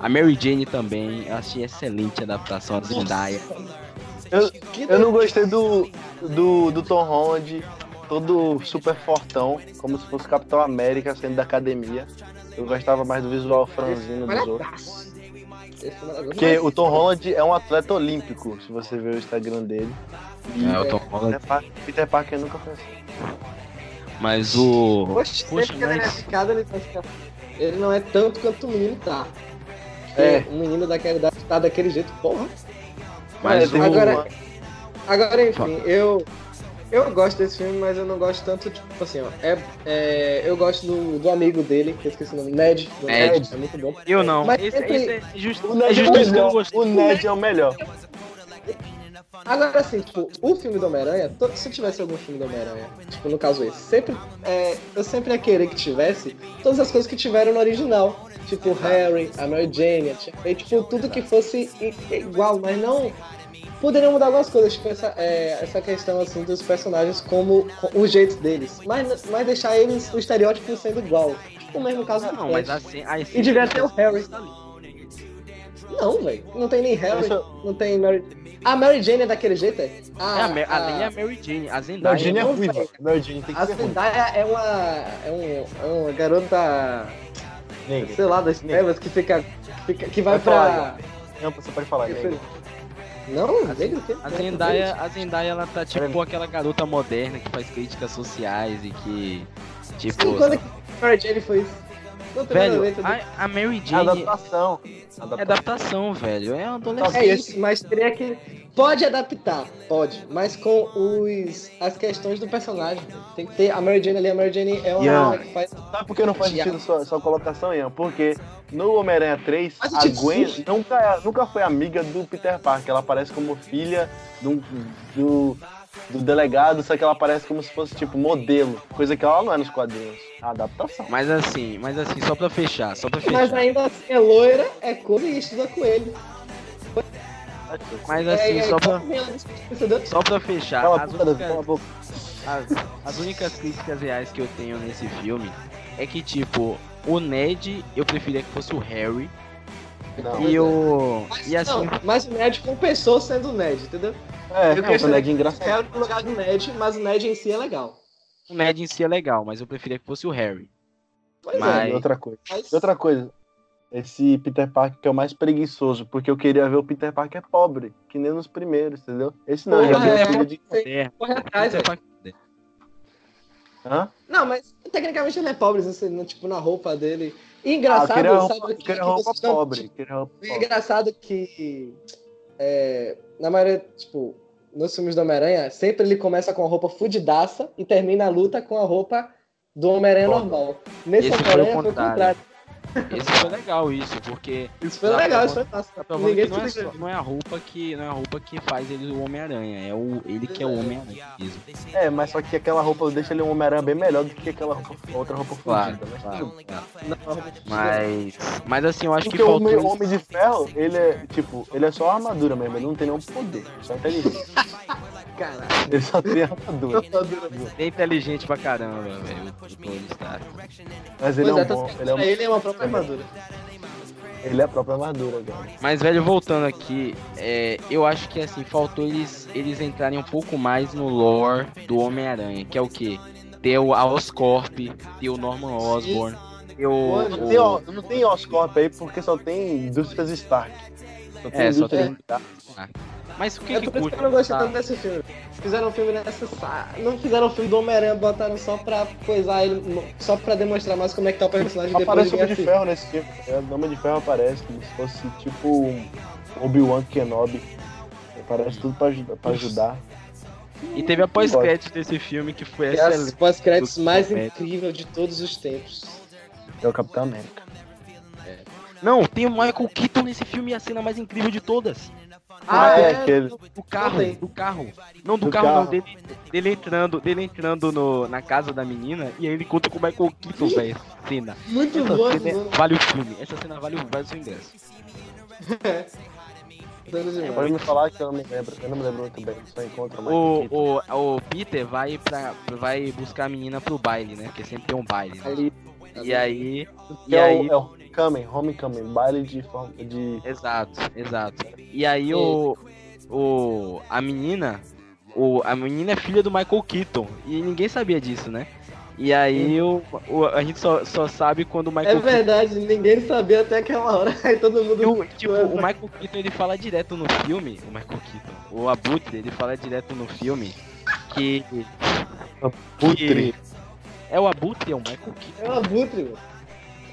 a Mary Jane também, eu achei excelente a adaptação, a Zendaya. Eu, eu não gostei do, do, do Tom Holland, todo super fortão, como se fosse Capitão América saindo da academia. Eu gostava mais do visual franzino dos outros. Porque o Tom Holland é um atleta olímpico, se você ver o Instagram dele. E É, o Tom Holland. Peter, Par- Peter Parker nunca foi assim. Mas o. Poxa, Poxa, sempre que ele é mas- picado, ele vai ficar. Ele não é tanto quanto o menino tá. É. É. Um menino daquela idade tá daquele jeito, porra. Mas É, o. agora- Agora, enfim, eu. Eu gosto desse filme, mas eu não gosto tanto, tipo assim, ó. É, é, eu gosto do, do amigo dele, que eu esqueci o nome, Ned. do Ned. É muito bom. Eu não. Mas esse, entre- esse é justo, O é Ned, é justo o eu não melhor. O Ned é o melhor. Agora, assim, tipo, o filme do Homem-Aranha, to- se tivesse algum filme do Homem-Aranha, tipo, no caso esse, sempre, é, eu sempre ia querer que tivesse todas as coisas que tiveram no original. Tipo, o Harry, a Mary Jane, May, tipo, tudo que fosse igual, mas não... Poderiam mudar algumas coisas, tipo, essa, é, essa questão, assim, dos personagens como, com o jeito deles. Mas, mas deixar eles, o estereótipo sendo igual. Tipo, o mesmo caso do Não, mas assim. a E devia ter o Harry. Não, velho. Não tem nem Harry, não tem Mary... A Mary Jane é daquele jeito, é? É a, Ma- a- além é a Mary Jane, a Zendaya. Mary Jane é ruiva. velho. Mary Jane tem que A ser. Zendaya é uma. É, um, é uma garota, Negra. sei lá, das trevas que fica. que fica- que vai Vai falar, pra. Não, você pode falar, negra. Não? A Zendaya, a Zendaya, ela tá tipo aquela garota moderna que faz críticas sociais e que. Tipo. Sim, quando que Mary Jane foi isso? Velho, a, a Mary É Jane adaptação. é adaptação, velho. É uma adolescente. É isso, mas teria que. Pode adaptar, pode, mas com os as questões do personagem. Tem que ter a Mary Jane ali, a Mary Jane é uma Yeah. que faz. Sabe por que não faz sentido sua, sua colocação, Ian? Porque no Homem-Aranha 3, Faz a Gwen nunca, nunca foi amiga do Peter Parker. Ela aparece como filha do, do, do delegado, só que ela aparece como se fosse, tipo, modelo. Coisa que ela não é nos quadrinhos. A adaptação. Mas assim, mas assim, só pra fechar, só pra Mas fechar. ainda assim é loira, é cor e estuda com ele. Mas é, assim, é, só pra, entendeu? só pra fechar, Cala as Davi, únicas, cala a boca. as, as únicas críticas reais que eu tenho nesse filme é que, tipo, o Ned eu preferia que fosse o Harry. Não. E o. Mas, E assim, não, mas o Ned compensou sendo o Ned, entendeu? É, Eu não, queria o Ned é engraçado. Harry no lugar do Ned, mas o Ned em si é legal. o Ned em si é legal, mas eu preferia que fosse o Harry. Pois Mas- E outra coisa. Mas... E outra coisa. Esse Peter Parker que é o mais preguiçoso, porque eu queria ver o Peter Parker pobre, que nem nos primeiros, entendeu? Esse não, Porra, já é. filho de. É, Corre atrás, velho. Hã? Não, mas tecnicamente ele é pobre, assim, no- tipo, na roupa dele. E Ah, engraçado, queria roupa, sabe? eu queria que roupa tão- pobre. Queria roupa E é pobre. engraçado que é, na maioria, tipo, nos filmes do Homem-Aranha, sempre ele começa com a roupa fudidaça e termina a luta com a roupa do Homem-Aranha normal. Nesse Homem-Aranha foi o contrário. Esse foi legal isso, porque Isso foi Tá legal, bom. isso foi fácil. tá provando Ninguém que não é, só- não é a roupa que não é a roupa que faz ele o Homem-Aranha, é o ele que é o Homem-Aranha mesmo. É, mas só que aquela roupa deixa ele um Homem-Aranha bem melhor do que aquela roupa, outra roupa Claro, fodida. Mas claro, claro. Não, fudida. Mas mas assim, eu acho que Porque o faltou Homem, isso. Homem de Ferro, ele é, tipo, ele é só armadura mesmo, ele não tem nenhum poder, só inteligência. Caralho. ele só tem armadura. Ele é inteligente pra caramba, velho, o o Tony Stark. Mas ele é é, um bom, que ele é, um, ele é uma própria armadura. ele é a própria armadura, cara. Mas, velho, voltando aqui, é, eu acho que assim, faltou eles, eles entrarem um pouco mais no lore do Homem-Aranha, que é o quê? Ter o, a Oscorp, ter o Norman Osborn, ter o. Não o- tem, ó, não tem Oscorp aí porque só tem indústrias Stark. Só tem É, só tem- Stark. Mas o que é que por isso que eu não gostei tanto desse filme. Fizeram um filme necessário. Não fizeram um filme do Homem-Aranha, botaram só pra coisar ele, só pra demonstrar mais como é que tá o personagem depois Aparece de o Homem de Ferro nesse filme. É, o Homem de Ferro aparece como se fosse tipo um Obi-Wan Kenobi. Aparece tudo pra, ajudar- pra ajudar. E teve a pós-crédito desse filme que foi. Que é as excelente. pós-créditos mais incrível de todos os tempos. É o Capitão América. Não, tem o Michael Keaton nesse filme e a cena mais incrível de todas. Ah, é aquele. Do carro, do carro. Não, do, Do carro, não, carro. dele, dele entrando, dele entrando no, na casa da menina e aí ele conta com o Michael Keaton, velho. Cena. Muito Essa bom, cena é- mano. vale o filme. Essa cena vale, o- vale o seu ingresso. Demais. Pode me falar que eu não me lembro. Eu não me lembro muito bem. Só encontro mais. O, o, o Peter vai, pra, vai buscar a menina pro baile, né? Porque sempre tem um baile. Né? E aí. Que E é, aí. o, é o Homecoming, Homecoming, baile de de. Exato, exato. E aí o. O. A menina. O, a menina é filha do Michael Keaton. E ninguém sabia disso, né? E aí o, o- a gente só, só sabe quando o É Michael Keaton. verdade, ninguém sabia até aquela hora. Aí todo mundo. E o, tipo, o Michael Keaton ele fala direto no filme. O Michael Keaton. O Abutre, ele fala direto no filme que. Putre. que é o Abutre, é o Michael Keaton. É o Abutre, mano.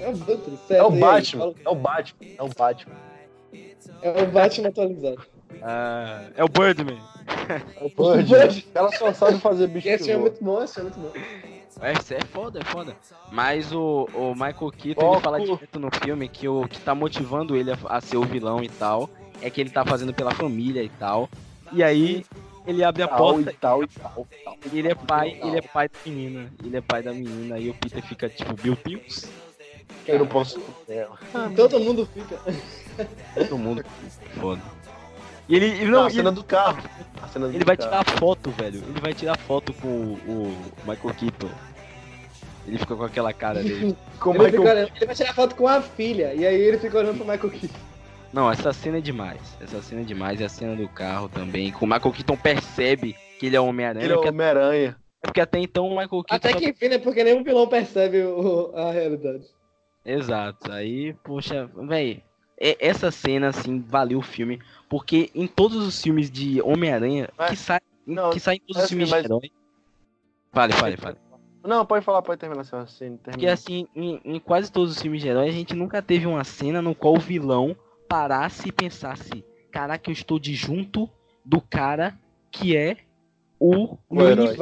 É o Abutre, É certo. o Batman. É o Batman. É o Batman. É o Batman atualizado. Ah, é o Birdman. É o Bird. Ela só sabe fazer bicho Esse é muito bom, esse é muito bom. Esse é foda, é foda. Mas o, o Michael Keaton, Foco. ele fala direto no filme que o que tá motivando ele a, a ser o vilão e tal é que ele tá fazendo pela família e tal. E aí ele abre a Tal porta e tal e tal. e tal. ele é pai, ele é pai da menina. Ele é pai da menina. E o Peter fica tipo, Bill Pills. Eu não posso. É, Todo mundo fica. Todo mundo. Foda. E ele. e Não, Não, a cena ele, do carro. A cena do ele vai carro. tirar foto, velho. Ele vai tirar foto com o, o Michael Keaton. Ele fica com aquela cara dele. Ele, é fica ele vai tirar foto com a filha. E aí ele fica olhando pro Michael Keaton. Não, essa cena é demais. Essa cena é demais. E a cena do carro também. Que o Michael Keaton percebe que ele é Homem-Aranha. Ele é Homem-Aranha. porque até então o Michael Keaton. Até que enfim, né? Porque nenhum vilão percebe o- a realidade. Exato. Aí, poxa, véi. é- Essa cena, assim, valeu o filme. Porque em todos os filmes de Homem-Aranha, que sai não, que sai em todos os assim, filmes mas- de herói. Fale, fale, fale. Não, pode falar, pode terminar seu. Porque Termina. assim, em, em quase todos os filmes de herói, a gente nunca teve uma cena no qual o vilão parasse e pensasse: caraca, eu estou de junto do cara que é o, O meu herói.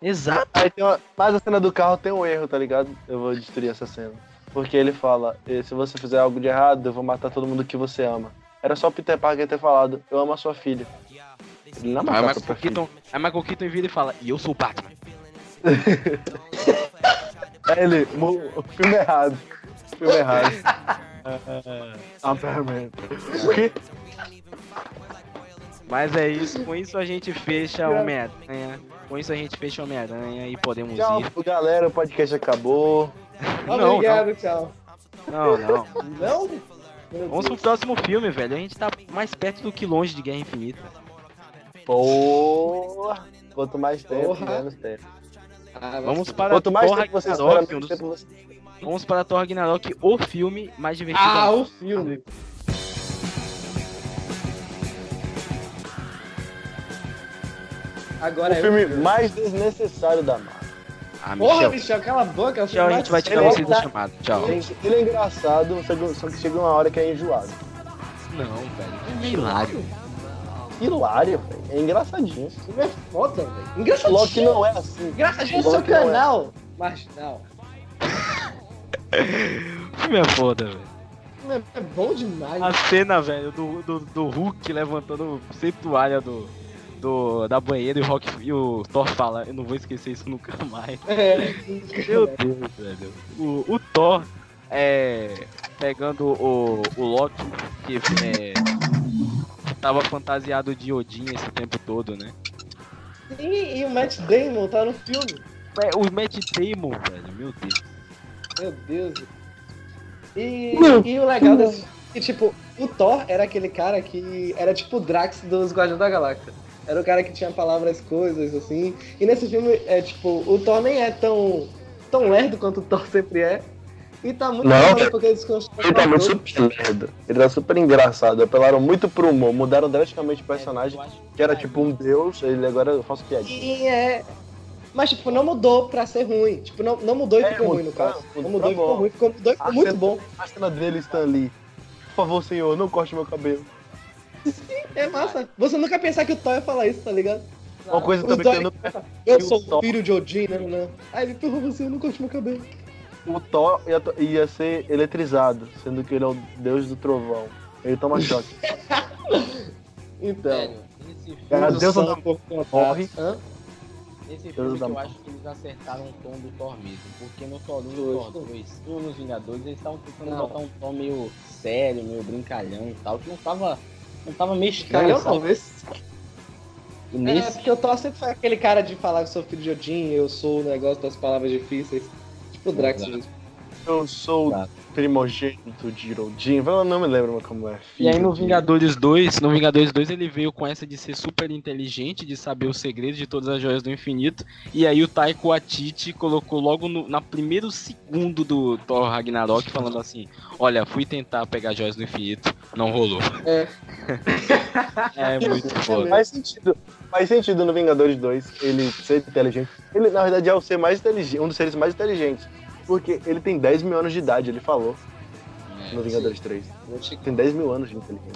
Exato. Aí tem uma... Mas a cena do carro tem um erro, tá ligado? Eu vou destruir essa cena. Porque ele fala, "Eh, se você fizer algo de errado, eu vou matar todo mundo que você ama. Era só o Peter Parker ter falado, eu amo a sua filha. Ele não matou a Michael. Keaton, aí o Michael Keaton vira e fala: e eu sou o Batman. Aí ele, "Mo- o filme errado. O filme errado. Ah, Batman. O quê? Mas é isso, com isso a gente fecha Homem-Aranha. Com isso a gente fecha Homem-Aranha e podemos Tchau, ir. galera, o podcast acabou. Não, Obrigado, tchau. Não, não. Não? Meu Vamos pro próximo filme, velho. A gente tá mais perto do que longe de Guerra Infinita. Porra. Quanto mais tempo, Porra. menos tempo. Ah, Vamos para Quanto mais Thor tempo você espera, um menos dos- tempo você... Vamos para Thor Ragnarok, o filme mais divertido. Ah, o filme. Agora O é filme mais desnecessário da Marvel. Ah, Porra, Michel. Michel, cala a boca. é o filme a gente vai Ele você do tá- chamado. Tchau. Ele, ele é engraçado, só que- só que chega uma hora que é enjoado. Não, velho. É hilário. Hilário, velho. É engraçadinho. Esse filme é foda, velho. Engraçadinho. Loki não é assim. Engraçadinho no seu Loki não é. canal. Marginal. O filme é foda, velho. É, é bom demais. A cena, velho, do, do, do Hulk levantando sem toalha do, do, da banheira e o, Rock, e o Thor fala, eu não vou esquecer isso nunca mais. É. Meu Deus, velho. O, o Thor é, pegando o, o Loki, que é, tava fantasiado de Odin esse tempo todo, né? E, e o Matt Damon tá no filme. É, o Matt Damon, velho, meu Deus. Meu Deus. E, e o legal desse que, tipo, o Thor era aquele cara que era tipo o Drax dos Guardiões da Galáxia. Era o cara que tinha palavras, coisas, assim. E nesse filme, é tipo, o Thor nem é tão, tão lerdo quanto o Thor sempre é. E tá muito Não, bom porque eles Ele tá muito super lerdo. Ele tá super engraçado. Apelaram muito pro humor. Mudaram drasticamente o personagem, É, eu acho que era tipo um deus, ele agora eu faço piadinha. E é. Mas, tipo, não mudou pra ser ruim. Tipo, não, não mudou e É, ficou ruim, no mudou, caso. mudou Não mudou pra e ficou bom. ruim. Ficou, mudou ficou A muito cena- bom. A cena dele está ali. Por favor, senhor, não corte meu cabelo. É massa. Você nunca ia pensar que o Thor ia falar isso, tá ligado? Uma coisa também Thor que eu não Eu sou o filho de Odin, né? né? Aí ele, por favor, você não corte meu cabelo. O Thor ia, ia ser eletrizado, sendo que ele é o deus do trovão. Ele toma choque. Então. Velho, esse filme, É a usa deusa o da morre. Esse Deus filme que eu acho que eles acertaram o tom do Thor mesmo. Porque no Thor 1 e Thor 2 e nos Vingadores, eles estavam tentando botar um tom meio sério, meio brincalhão e tal, que não tava. Não tava meio estranho, eu sabe? não, esse... E É, nesse, porque o Thor sempre foi aquele cara de falar que sou filho de Odin, eu sou o negócio das palavras difíceis. Tipo o Drax Exato. mesmo. Eu sou Exato. o primogênito de Rodin. Eu não me lembro como é. E aí filho no Vingadores 2, no Vingadores 2 ele veio com essa de ser super inteligente, de saber os segredos de todas as joias do infinito. E aí o Taiko Atiti colocou logo no na primeiro segundo do Thor Ragnarok falando assim: "Olha, fui tentar pegar as joias do infinito, não rolou". É. é muito foda. Faz sentido. Faz sentido no Vingadores 2 ele ser inteligente. Ele, na verdade, é o ser mais inteligente, um dos seres mais inteligentes. Porque ele tem 10 mil anos de idade, ele falou no Vingadores 3. Tem 10 mil anos de inteligência.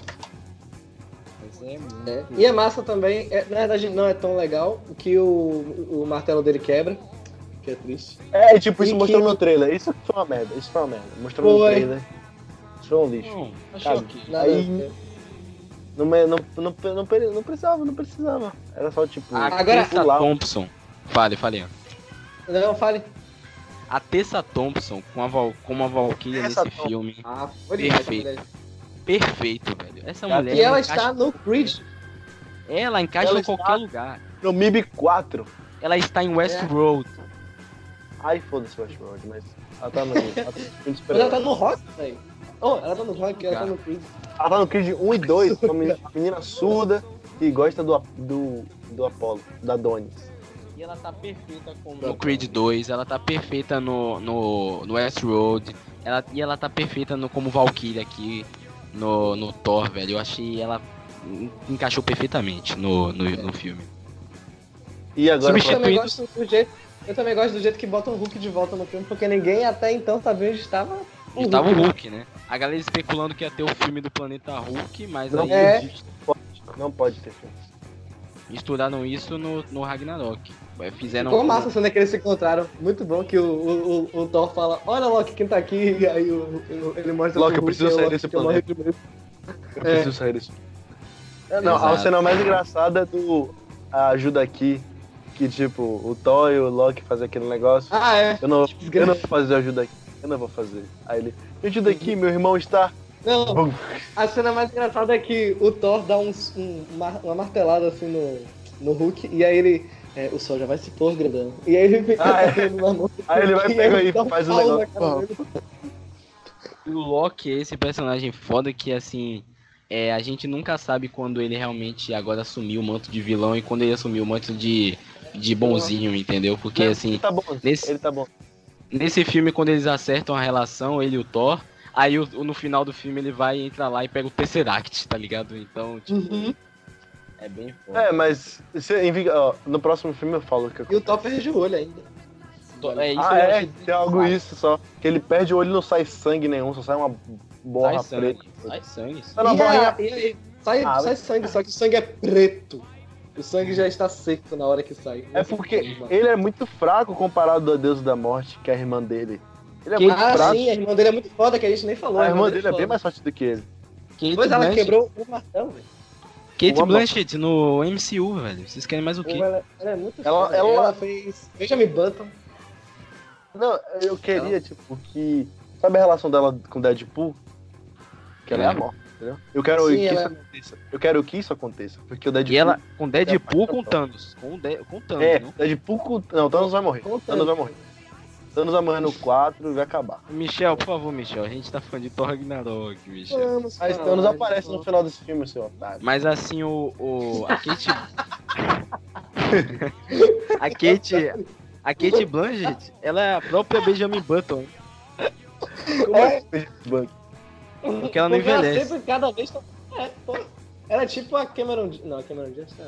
Mas é muito- É. E é massa também, é, na verdade não é tão legal que o, o martelo dele quebra, que é triste. É, tipo, isso E mostrou que- no trailer. Isso foi uma merda. Isso foi uma merda. Mostrou no Foi. trailer. Isso foi um lixo. Sabe? ok. Nada Aí-. Não, não, não, não, não precisava, não precisava. Era só, tipo, Agora- pular. Thompson. Fale, fale. Não, fale. A Tessa Thompson com a Val, como a Valkyria Tessa nesse Thompson. filme. Ah, Perfeito. Perfeito, velho. Essa E mulher E ela encaixa- está no Creed. ela encaixa Ela em qualquer lugar. no MIB 4. Ela está em Westworld. Ai, foda-se Westworld, mas ela tá no MIB 4. Mas ela tá no rock, velho. Oh, ela tá no rock, ela tá no Creed. Ela tá no Creed 1 e 2, com a menina, surda que gosta do, do, do Apollo, da Donis. E ela tá perfeita como no Creed 2, ela tá perfeita no, no, no Westworld, ela, e ela tá perfeita no, como Valkyria aqui no, no Thor, velho. Eu achei ela en- encaixou perfeitamente no, no, no filme. E agora, Eu também gosto do jeito. Eu também gosto do jeito que botam o Hulk de volta no filme, porque ninguém até então sabia onde estava o E tava o Hulk. Hulk, né? A galera especulando que ia ter o filme do Planeta Hulk, mas Não aí é. eles não pode ter filme. misturaram isso no, no Ragnarok. Fizeram Ficou massa a cena que eles se encontraram. Muito bom que o, o, o, o Thor fala, olha Loki, quem tá aqui? E aí o, o- ele mostra Loki, eu preciso sair desse planeta. primeiro. Eu É. preciso sair desse É, Não, a Exato. cena mais engraçada é do a ajuda aqui, que tipo, o Thor e o Loki fazem aquele negócio. Ah, é. Eu não, Que eu não vou fazer ajuda aqui. Eu não vou fazer. Aí ele, me ajuda aqui, meu irmão está. Não, Bum. a cena mais engraçada é que o Thor dá uns- um, uma, uma martelada assim no, no Hulk, e aí ele. É, o sol já vai se pôr grandão. E aí ele fica Ah, é. na mão. Aí ele vai pegar ele e um faz na negócio. o Loki é esse personagem foda que, assim, é, a gente nunca sabe quando ele realmente agora assumiu o manto de vilão e quando ele assumiu o manto de, de bonzinho, entendeu? Porque, assim, Ele tá bom, nesse- ele tá bom. nesse filme, quando eles acertam a relação, ele e o Thor, aí o- no final do filme ele vai entrar lá e pega o Tesseract, tá ligado? Então, tipo, Uhum. É bem foda. É, mas se, em ó, no próximo filme eu falo que E o Thor perde o olho ainda. É, isso Ah, eu é, achei tem algo isso só. Que ele perde o olho e não sai sangue nenhum, só sai uma Sai borra sangue, preta. sai sangue. Na E, borrinha. a- e aí, sai, Ah, sai sangue, só que o sangue é preto. O sangue já está seco na hora que sai. É porque ele é muito fraco comparado a Deus da Morte, que é a irmã dele. Ele é Que- muito Ah, fraco. sim, a irmã dele é muito foda, que a gente nem falou. a irmã dele é foda. bem mais forte do que ele. Kate Pois ela quebrou o martelo, velho. Kate Uma- Blanchett no MCU, velho. Vocês querem mais o quê? Ela, ela é muito Ela- foda. ela- Ela, fez Benjamin Button. Não, eu queria, tipo, que. Sabe a relação dela com o Deadpool? Que ela é a morte, entendeu? Eu quero Sim, que ela isso é- aconteça. Eu quero que isso aconteça. Porque o Deadpool. E ela com Deadpool É, com Thanos. Com, de, com Thanos, É, não? Deadpool com. Não, Thanos vai morrer. Thanos vai morrer. Thanos morrer no 4 e vai acabar. Michel, por favor, Michel. A gente tá falando de Thor Ragnarok, Michel. Vamos Mas Thanos aparece no final desse filme, seu otário. Mas assim, o. o a Kate. a Kate. A Kate Blanchett, ela é a própria Benjamin Button. Como é? Porque ela não Porque ela envelhece. sempre, cada vez... tá- É, pô. Ela é tipo a Cameron... Não, a Cameron Diaz tá...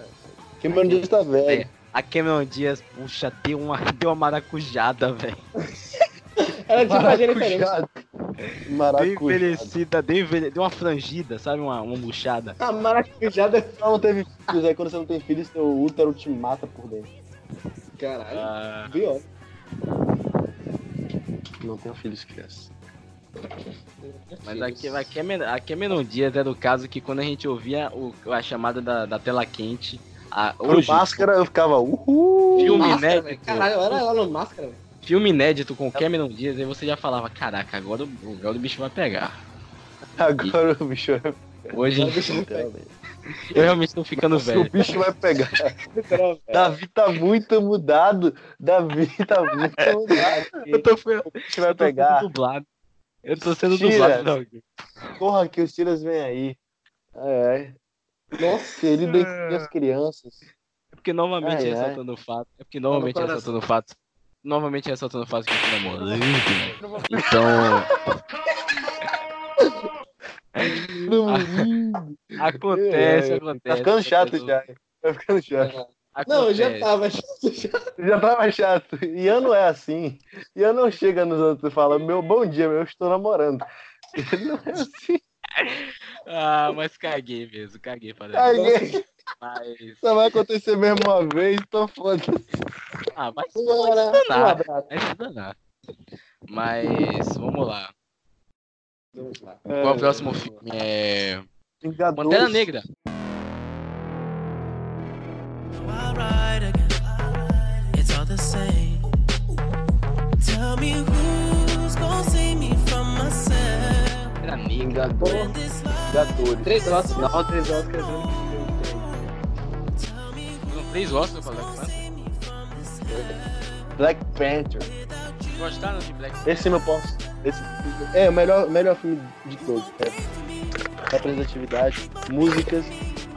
Cameron Diaz tá velho. É, a Cameron Diaz, puxa, deu uma, deu uma maracujada, velho. Ela é a Jennifer Aniston. Maracujá. Deu Maracujá. envelhecida, deu, envelhe... deu uma frangida, sabe? Uma, uma murchada. A maracujada... Ela não teve filhos, aí quando você não tem filhos, seu útero te mata por dentro. Caralho. Ah, Pior. Não tenho filhos crianças. mas a, Ca- a, Cameron, a Cameron Diaz era o caso que quando a gente ouvia o- a chamada da, da tela quente, a, Pro hoje, máscara eu ficava, uhul. filme Máscara, inédito, velho. Caralho, olha ela no máscara, velho. filme inédito com Cameron Diaz, aí você já falava, caraca, agora, o- agora o bicho vai pegar. Agora o bicho vai Hoje o no pé. eu realmente tô ficando O velho. bicho vai pegar. Davi tá muito mudado. Davi tá muito mudado. Eu tô, O bicho vai eu tô sendo pegar. dublado. Eu tô sendo Tira. dublado, não. Porra, que os tiras vêm aí. É. Nossa, querido entre as crianças. É porque novamente Ai, ai. ressaltando o fato. É porque novamente coração. ressaltando o fato. Novamente ressaltando o fato que eu tô namorando. Então, acontece, É, acontece. Tá ficando chato acontece, já. Tá ficando chato. Não, já tava. já- Já tava chato. Ian não é assim. Ian não chega nos outros e fala: Meu bom dia, eu estou namorando. Ele não é assim. Ah, mas caguei mesmo, caguei para Caguei. Mas. Só vai acontecer mesmo uma vez, então foda-se. Ah, vai se. Um danar. abraço. Vai se danar. Mas, vamos lá. Vamos lá. Qual é o próximo filme? É. Vingadores. Pantera Negra. It's all the same. This life. Vingadores. Três Oscars. Não, três Oscars. três Oscars pra Black Panther. Black Panther. Gostaram de Black Esse eu posso. Esse é o melhor, melhor filme de todos. É. Representatividade, músicas.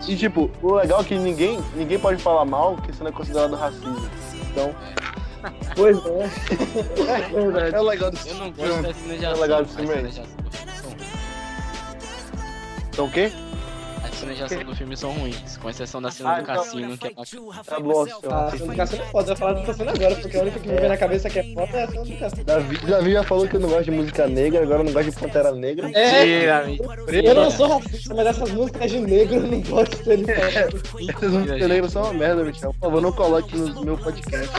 E tipo, o legal é que ninguém, ninguém pode falar mal, porque isso não é considerado racismo. Então, Pois é. Verdade. é o legal do Eu não gosto filme. da cena de É legal do filme Então o quê? Cenas de ação do filme são ruins, com exceção da cena Ah, do então- cassino, que é bacana. Tá bom, senhor. A ação do Cassino é foda. Eu ia falar do Cassino agora, porque a única que me vem na cabeça que é foda é a ação do Cassino. Davi, Davi já falou que eu não gosto de música negra, agora eu não gosto de Pantera Negra. É, mentira. eu não sou racista, mas essas músicas de negro eu não gosto de literal. Essas músicas negras são uma merda, Michel. Por favor, não coloque no meu podcast.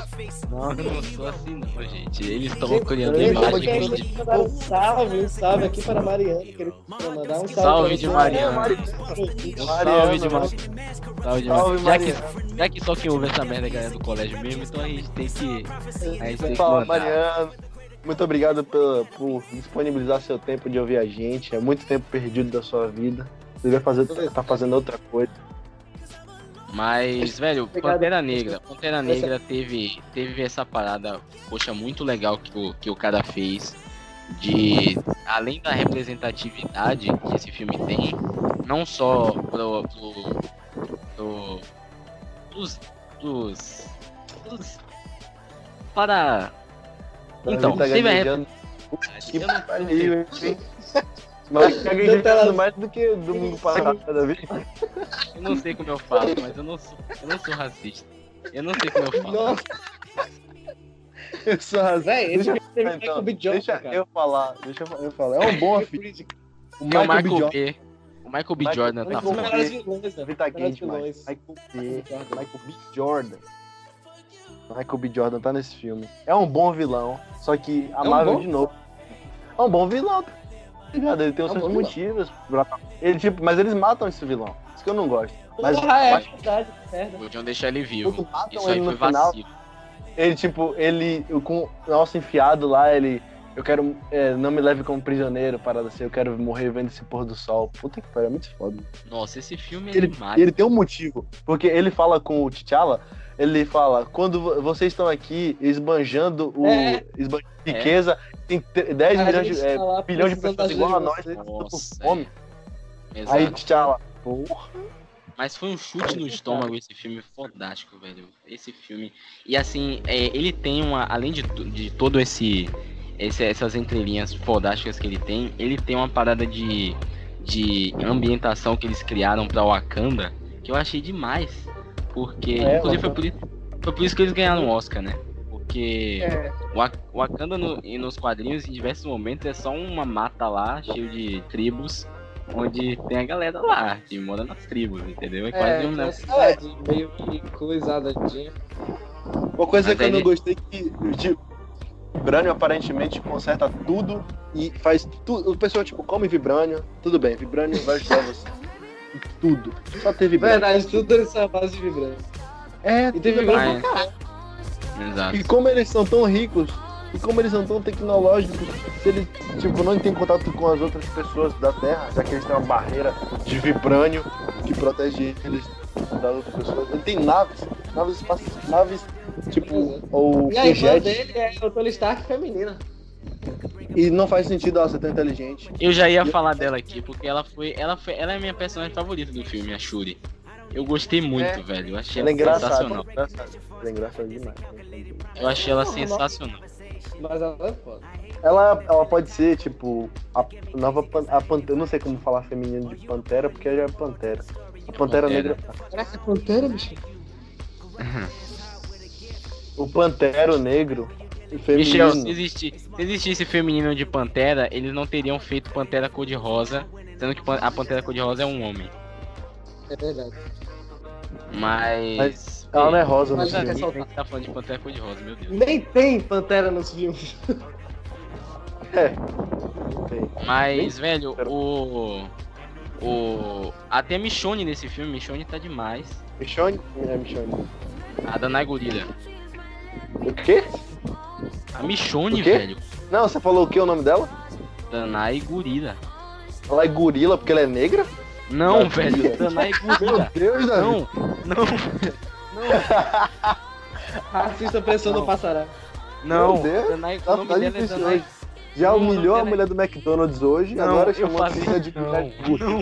Não, eu não sou assim não, gente. Eles estão criando eu imagem de Queria mandar um salve, um salve aqui para a Mariana. Queria mandar um salve, Salve de você. Mariana. Mariana. Salve de. Salve de Salve. Já que, já que só quem ouve essa merda é galera do colégio mesmo, então a gente tem que. A gente tem que Fala, mandar. Mariana. Muito obrigado pela, por disponibilizar seu tempo de ouvir a gente. É muito tempo perdido da sua vida. Você vai fazer, tá fazendo outra coisa. Mas, velho. Pantera Negra. Pantera Negra teve, teve essa parada, poxa, muito legal que o, que o cara fez. De, além da representatividade que esse filme tem, não só pro, pro, pro dos, dos, dos- para Então, tá teve a. Que pariu, hein? Mas tá gaguejando mais do que domingo passado, Davi. eu não sei como eu falo, mas eu não sou, eu não sou racista. Eu não sei como eu falo. Nossa, Eu sou razão. véi, esse teve Então, Michael B. Jordan, deixa cara. eu falar, deixa eu falar. É um bom filme. O o Michael B. Michael Jordan. B. O Michael B. Michael- Jordan tá Michael tá demais. vilões. Michael B. Jordan. Michael B. Jordan. Michael B. Jordan tá nesse filme. É um bom vilão, só que a um Marvel bom? de novo. É um bom vilão, tá ligado? Ele tem os É um seus motivos. Pra... Ele, tipo, mas eles matam esse vilão. Isso que eu não gosto. Mas Porra, é mas verdade, merda. Podiam deixar ele vivo. Isso aí foi no final, vacilo. Ele, tipo, ele com o nosso enfiado lá, ele. Eu quero. é, não me leve como prisioneiro, parada assim. Eu quero morrer vendo esse pôr do sol. Puta que pariu, é muito foda. Nossa, esse filme é Ele, demais. ele tem um motivo. Porque ele fala com o T'Challa, ele fala, quando vo- vocês estão aqui esbanjando o. É. esbanjando riqueza, tem te- 10 A milhões de. é, tá bilhões de pessoas igual a nós, vocês. passando por Nossa, fome. Exato. Aí T'Challa, porra. Mas foi um chute no estômago esse filme fodástico, velho. Esse filme. E assim, é, ele tem uma. Além de, de todo esse. esse- essas entrelinhas fodásticas que ele tem, ele tem uma parada de, de ambientação que eles criaram pra Wakanda que eu achei demais. Porque, É, inclusive, foi por, isso, foi por isso que eles ganharam o Oscar, né? Porque É, Wa- Wakanda no, nos quadrinhos, em diversos momentos, é só uma mata lá, cheio de tribos, onde tem a galera lá, que mora nas tribos, entendeu? É quase é, um uma né? cidade meio que coisadinha. Uma coisa Mas que eu não ele- gostei é que tipo, Vibrânio aparentemente conserta tudo e faz tudo. O pessoal, tipo, come Vibrânio, tudo bem, Vibrânio vai ajudar você. Tudo. Só ter Vibrânio. Verdade, tudo é base de vibrante. É, E teve vibrante pra caralho. Exato. E como eles são tão ricos, e como eles são tão tecnológicos, se eles, tipo, não têm contato com as outras pessoas da Terra, já que eles têm uma barreira de vibrânio que protege eles das outras pessoas. Ele tem naves, naves espaciais, naves, tipo, ou E a irmã jet, dele é o Tony Stark feminina. e não faz sentido ela ser tão inteligente. Eu já ia falar dela aqui, porque ela foi, ela foi. Ela é a minha personagem favorita do filme, a Shuri. Eu gostei muito, É. velho. Eu achei Ela é ela engraçada, sensacional. Ela é engraçada demais. Eu achei ela Não, não. sensacional. Mas ela é foda. Ela, ela pode ser, tipo, a nova pan- a pantera, eu não sei como falar feminino de pantera, porque já é pantera. A pantera, Pantera. negra. Será que é pantera, bicho? O pantero negro. Michel, se, existir, se existisse feminino de Pantera, eles não teriam feito Pantera cor-de-rosa, sendo que a Pantera cor-de-rosa é um homem. É verdade. Mas. Mas ela não é rosa no Mas filme. A gente tá falando de Pantera cor-de-rosa, meu Deus. Nem tem pantera nos filmes. É. Mas, velho, o. O. Até a Michonne nesse filme, Michonne tá demais. Michonne? É Michonne. A Danai Gorila. O quê? A Michonne, quê? velho. Não, você falou o que é o nome dela? Danai Gorila. Ela é gorila porque ela é negra? Não, Davi. velho, Danai Gorila. Deus, Davi. Não, não, Assista pressão não passará. não. Meu Deus, Danai, tá- o nome tá dela é hoje. Já Não, não humilhou a tem- mulher do McDonald's hoje, Não, agora chamou a falei- filha de mulher não, não.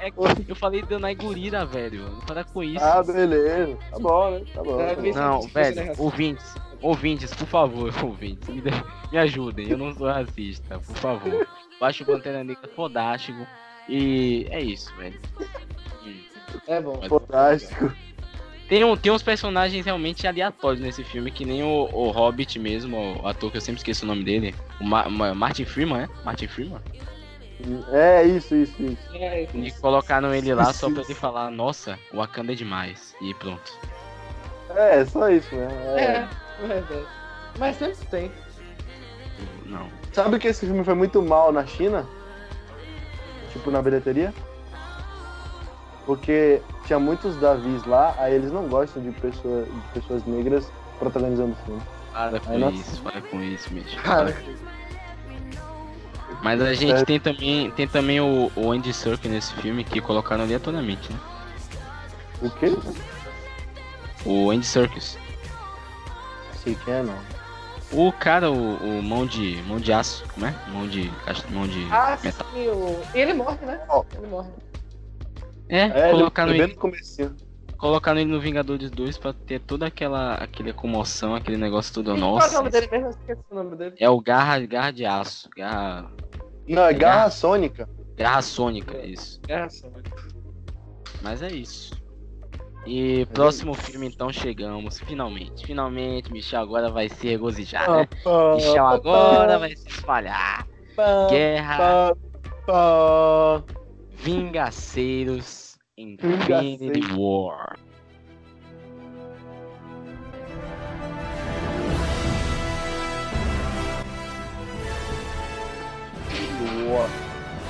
É, é eu falei Danai Gorila, velho. Não para com isso. Ah, beleza. Tá bom, né? Tá bom. É, tá bom. Não, é velho, ouvintes, ouvintes, por favor, ouvintes, me, dê- me ajudem, eu não sou racista, por favor. Baixa o Pantera Negra fodástico e é isso, velho. É bom. Fantástico. Tem, um, tem uns personagens realmente aleatórios nesse filme, que nem o, o Hobbit mesmo, o ator que eu sempre esqueço o nome dele, o Ma- Ma- Martin Freeman, é? Martin Freeman? É, isso, isso, isso. É, E colocaram ele lá só Isso, pra ele falar, nossa, o Wakanda é demais, e pronto. É, só isso, né? É. é, verdade. Mas sempre tem. Não. Sabe que esse filme foi muito mal na China? Tipo, na bilheteria? Porque tinha muitos Davis lá, aí eles não gostam de, pessoa, de pessoas negras protagonizando o filme. Para com nós- isso, para com isso, Mitch. Cara, Mas a gente É. tem também, tem também o, o Andy Serkis nesse filme que colocaram aleatoriamente, né? O quê? O Andy Serkis. Sei quem é, não. O cara, o, o mão de mão de aço, como é? Mão de mão de ah, metal. sim, o... E ele morre, né? Ó. Ele morre. É, É, ele, bem ele, no comecinho. colocaram ele no Vingadores 2 pra ter toda aquela aquela comoção, aquele negócio todo E Qual é o nome dele mesmo? Eu esqueci o nome dele. É o garra, garra de aço, garra, Não, é Garra Garra. Sônica. garra sônica, isso. É, só. Mas é isso. E próximo filme então chegamos, finalmente. Finalmente, Michel agora vai se regozijar, né? Michel agora vai se espalhar. Guerra. Vingaceiros, Infinity. War.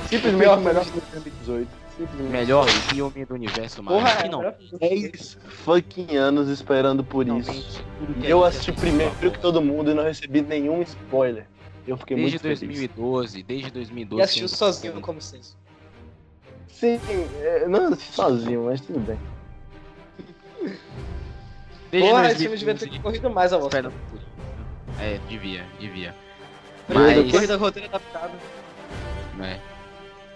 Simplesmente o melhor filme de 2018. Melhor filme do universo Marvel. Porra, é, Finalmente. 10 fucking anos esperando por isso. Finalmente, que E eu assisti primeiro que todo mundo e não recebi nenhum spoiler. Eu fiquei Desde muito feliz. 2012, desde E 2012. assistiu sendo- sozinho, como sempre. Sim, é, não assisti sozinho, mas tudo bem. Desde Porra, esse filme 2012, devia ter corrido mais a voz. por isso. É, devia, devia. Mas- corrida roteiro adaptado. né?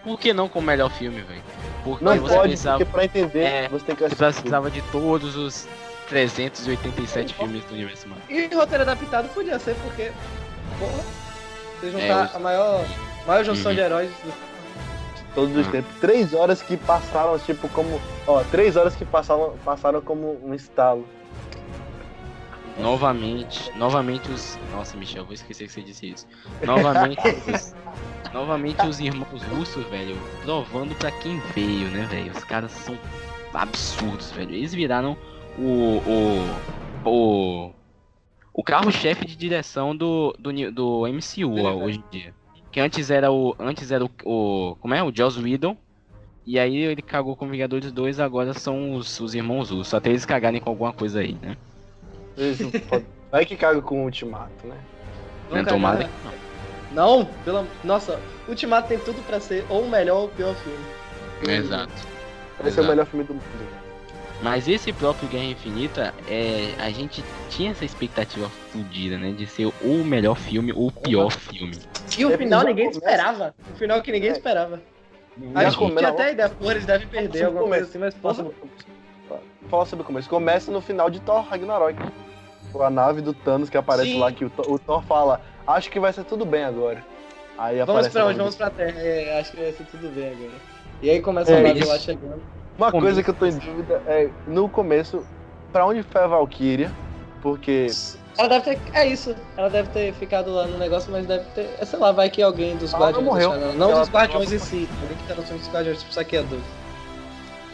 Por que não com o melhor filme, velho? Porque Não você pode, precisava, porque pra entender, É, você tem que você assistir. precisava de todos os 387 filmes do universo Marvel. E roteiro adaptado podia ser, porque porra. Você juntar os- a maior, maior junção Uhum. de heróis do Todos os Ah. tempos. Três horas que passaram, tipo, como. Ó, três horas que passaram, passaram como um estalo. Novamente, novamente os. Nossa, Michel, vou esquecer que você disse isso. Novamente os. Novamente os irmãos russos, velho, provando pra quem veio, né, velho? Os caras são absurdos, velho. Eles viraram o. o. o. o carro-chefe de direção do, do, do MCU ó, hoje em dia. Que antes era o. Antes era o. o como é? O Joss Whedon. E aí ele cagou com Vingadores 2, agora são os, os irmãos russos. Até eles cagarem com alguma coisa aí, né? Vai que caga com o ultimato, né? Né, Nunca tomara nada. que não. Não, pela. Nossa, Ultimato tem tudo pra ser ou o melhor ou o pior filme. Exato. Vai ser o Exato. melhor filme do mundo. Mas esse próprio Guerra Infinita, é, a gente tinha essa expectativa fodida, né? De ser o melhor filme ou o pior filme. E o É, final ninguém esperava. O final que ninguém É. esperava. A gente tinha até ideia, porra, eles devem perder, alguma o coisa começo. assim, mas Fala porra. sobre o começo. Fala sobre o começo. Começa no final de Thor Ragnarok. Com a nave do Thanos que aparece Sim. lá, que o Thor, o Thor fala, acho que vai ser tudo bem agora. Aí Vamos aparece pra a onde? Vamos pra Terra. É, acho que vai ser tudo bem agora. E aí começa É a nave isso. lá chegando. Uma Começo. coisa que eu tô em dúvida é, no começo, pra onde foi a Valkyria? Porque Ela deve ter. É isso. Ela deve ter ficado lá no negócio, mas deve ter. É, sei lá, vai que alguém dos Ela guardiões. não morreu. ela. Não Ela- dos guardiões em si. Alguém que tá no filme dos guardiões, tipo saqueador.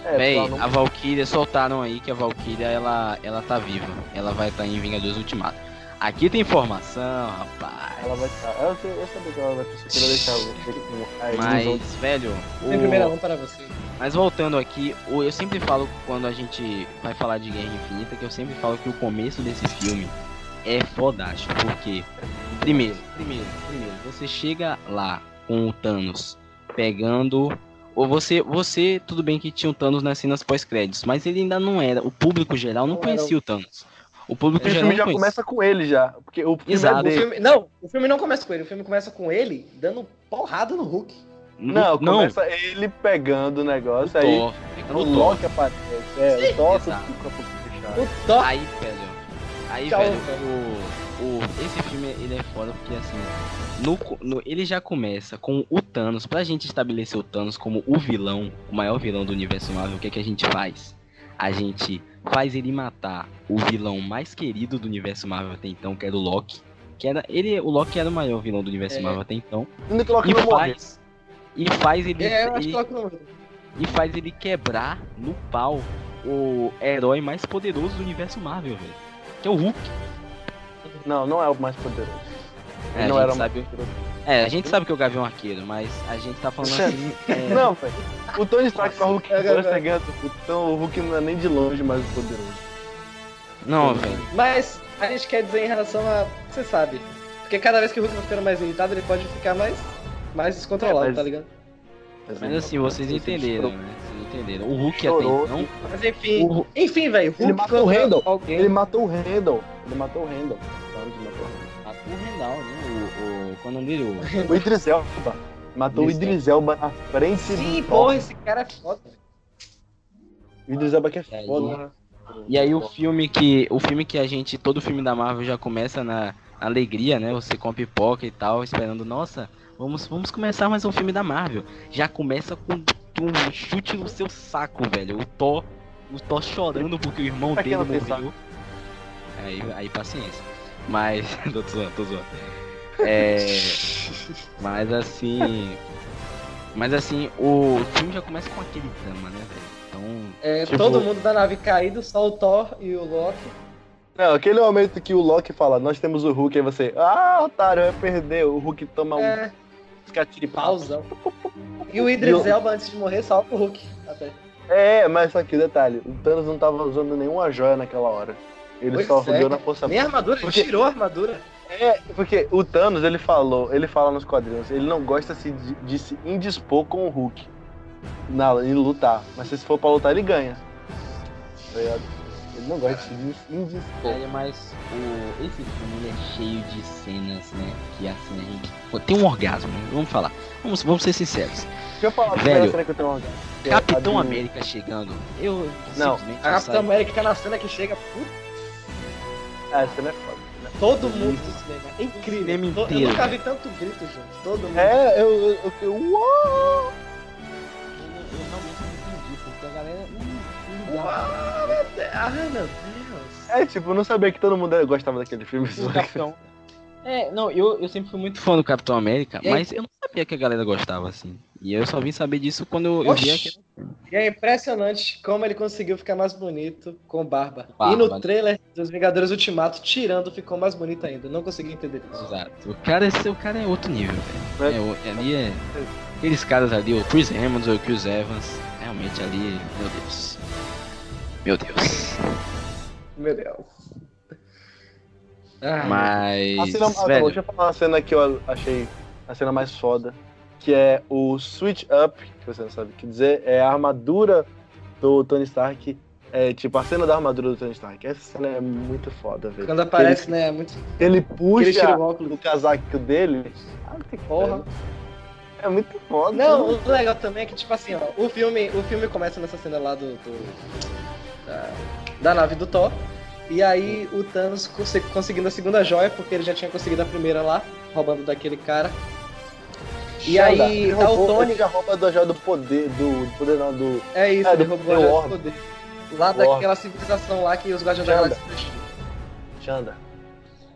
é, Véi, ela não- a Valkyria, soltaram aí que a Valkyria, ela, ela tá viva. Ela vai estar em Vingadores Ultimato. Aqui tem informação, rapaz. ela vai estar. Eu, sei- eu sabia que ela vai queria deixar o- ele com Mas, velho, Tem o- primeira mão para você. Mas voltando aqui, o- eu sempre falo quando a gente vai falar de Guerra Infinita, que eu sempre falo que o começo desse filme é fodástico, porque primeiro, primeiro, primeiro, você chega lá com o Thanos pegando ou você, você, tudo bem que tinha o Thanos nas cenas pós-créditos, mas ele ainda não era, o público geral não Não conhecia o Thanos. O público O geral filme não já começa com ele já. Porque o filme Exato. é O filme, não, o filme não começa com ele. O filme começa com ele dando porrada no Hulk. Não, não, começa ele pegando o negócio, aí Thor, o o Thor. Loki aparece. É, Sim, o Thor fica fechado. O Thor. Aí, velho. Aí, Tchau, velho, velho. o, o, esse filme ele é foda porque assim. No, no- ele já começa com o Thanos. Pra gente estabelecer o Thanos como o vilão, o maior vilão do universo Marvel, o que, é que a gente faz? A gente faz ele matar o vilão mais querido do universo Marvel até então, que era o Loki. Que era, ele, o Loki era o maior vilão do universo É. Marvel até então. Que o Loki E não morre. faz, e faz ele. É, eu acho ele- que Loki não e faz ele quebrar no pau o herói mais poderoso do universo Marvel, velho. Que é o Hulk. Não, não é o mais poderoso. É, não gente era sabe-. É, a gente sabe que é o Gavião Arqueiro, mas a gente tá falando assim. é, Não, velho. O Tony Stark com o Hulk É, é, é. ganha tudo. Então o Hulk não é nem de longe mais poderoso. Não, velho. Mas a gente quer dizer em relação a. Você sabe. Porque cada vez que o Hulk vai ficando mais irritado, ele pode ficar mais, mais descontrolado, É, mas- tá ligado? Mas assim, vocês entenderam, né? Vocês entenderam. O Hulk Chorou. até então. Mas enfim, O- enfim, velho. Ele Hulk matou o Randall. Alguém. Ele matou o Randall. Ele matou o Randall. Thanos matou o Randall. Rendal, né? O, o, qual é o? O- O Idris Elba. Matou o Idris Idris Elba na frente Sim, do porra, Thor. esse cara é foda. O Idris Elba que é É, foda. E aí o filme que. O filme que a gente. Todo filme da Marvel já começa na alegria, né? Você com a pipoca e tal, esperando, nossa, vamos, vamos começar mais um filme da Marvel. Já começa com um chute no seu saco, velho. O Thor. O Thor chorando porque o irmão dele morreu. Aí, aí paciência. Mas. tô zoando, tô zoando. É. Mas assim. Mas assim, o filme já começa com aquele drama, né, velho? Então. É, Tipo- Todo mundo da nave caído, só o Thor e o Loki. Não, aquele momento que o Loki fala, nós temos o Hulk, aí você, ah, otário, vai perder. O Hulk toma um É, escatire pausão. E o Idris Elba, antes de morrer, salva o Hulk. Até. É, mas só que detalhe, o Thanos não tava usando nenhuma joia naquela hora. Ele Pois só é, na força Nem a armadura, ele Porque- tirou a armadura. É, porque o Thanos, ele falou, ele fala nos quadrinhos, ele não gosta se de, de se indispor com o Hulk na, em lutar. Mas se for pra lutar, ele ganha. Tá? Ele não gosta de se dis- indispor. É, mas o, esse filme ele é cheio de cenas, né? Que assim a gente. Pô, tem um orgasmo, né? Vamos falar. Vamos, vamos ser sinceros. Deixa eu falar Velho, cena que eu tenho uma que é Capitão do- América chegando. Eu Não, simplesmente A Capitão. América na cena que chega. Puta, Ah, essa cena é foda. né? todo mundo do cinema. É incrível. cinema To- inteiro, eu nunca vi tanto grito, gente. Todo mundo. É, eu, eu, eu fiquei, uau! Eu, eu realmente não entendi, porque a galera não, não Uau, meu Deus. Ai, meu Deus. É, tipo, eu não sabia que todo mundo gostava daquele filme. O Capitão. É, não, eu, eu sempre fui muito fã do Capitão América, E aí- mas eu não sabia que a galera gostava assim. E eu só vim saber disso quando eu, eu vi aquele. E é impressionante como ele conseguiu ficar mais bonito com barba. Barba. E no trailer dos Vingadores Ultimato, tirando, ficou mais bonito ainda. Não consegui entender isso. Exato. O cara, esse, o cara é outro nível, velho. É. É, ali é. Aqueles caras ali, o Chris Hemsworth, o Chris Evans, realmente ali, meu Deus. Meu Deus. Meu Deus. Ah, Mas. A cena, ah, velho, deixa eu falar uma cena que eu achei a cena mais foda, que é o Switch Up, que você não sabe o que dizer, é a armadura do Tony Stark, é tipo a cena da armadura do Tony Stark. Essa cena é muito foda, velho. Quando aparece, né? é Muito. Ele Que ele tira puxa o óculos. o casaco dele. Ah, que Porra. É muito foda. Não, o legal também é que, tipo assim, ó, o filme, o filme começa nessa cena lá do. do- da, da nave do Thor. E aí o Thanos conse- conseguindo a segunda joia, porque ele já tinha conseguido a primeira lá, roubando daquele cara. E Xanda, aí ele tá o Tony. já rouba da joia do poder, do, do poder não, do... É isso, É, ele do- roubou a joia do poder. Lá Orbe. daquela civilização lá que os Guardiões da. Galáxia. Xanda.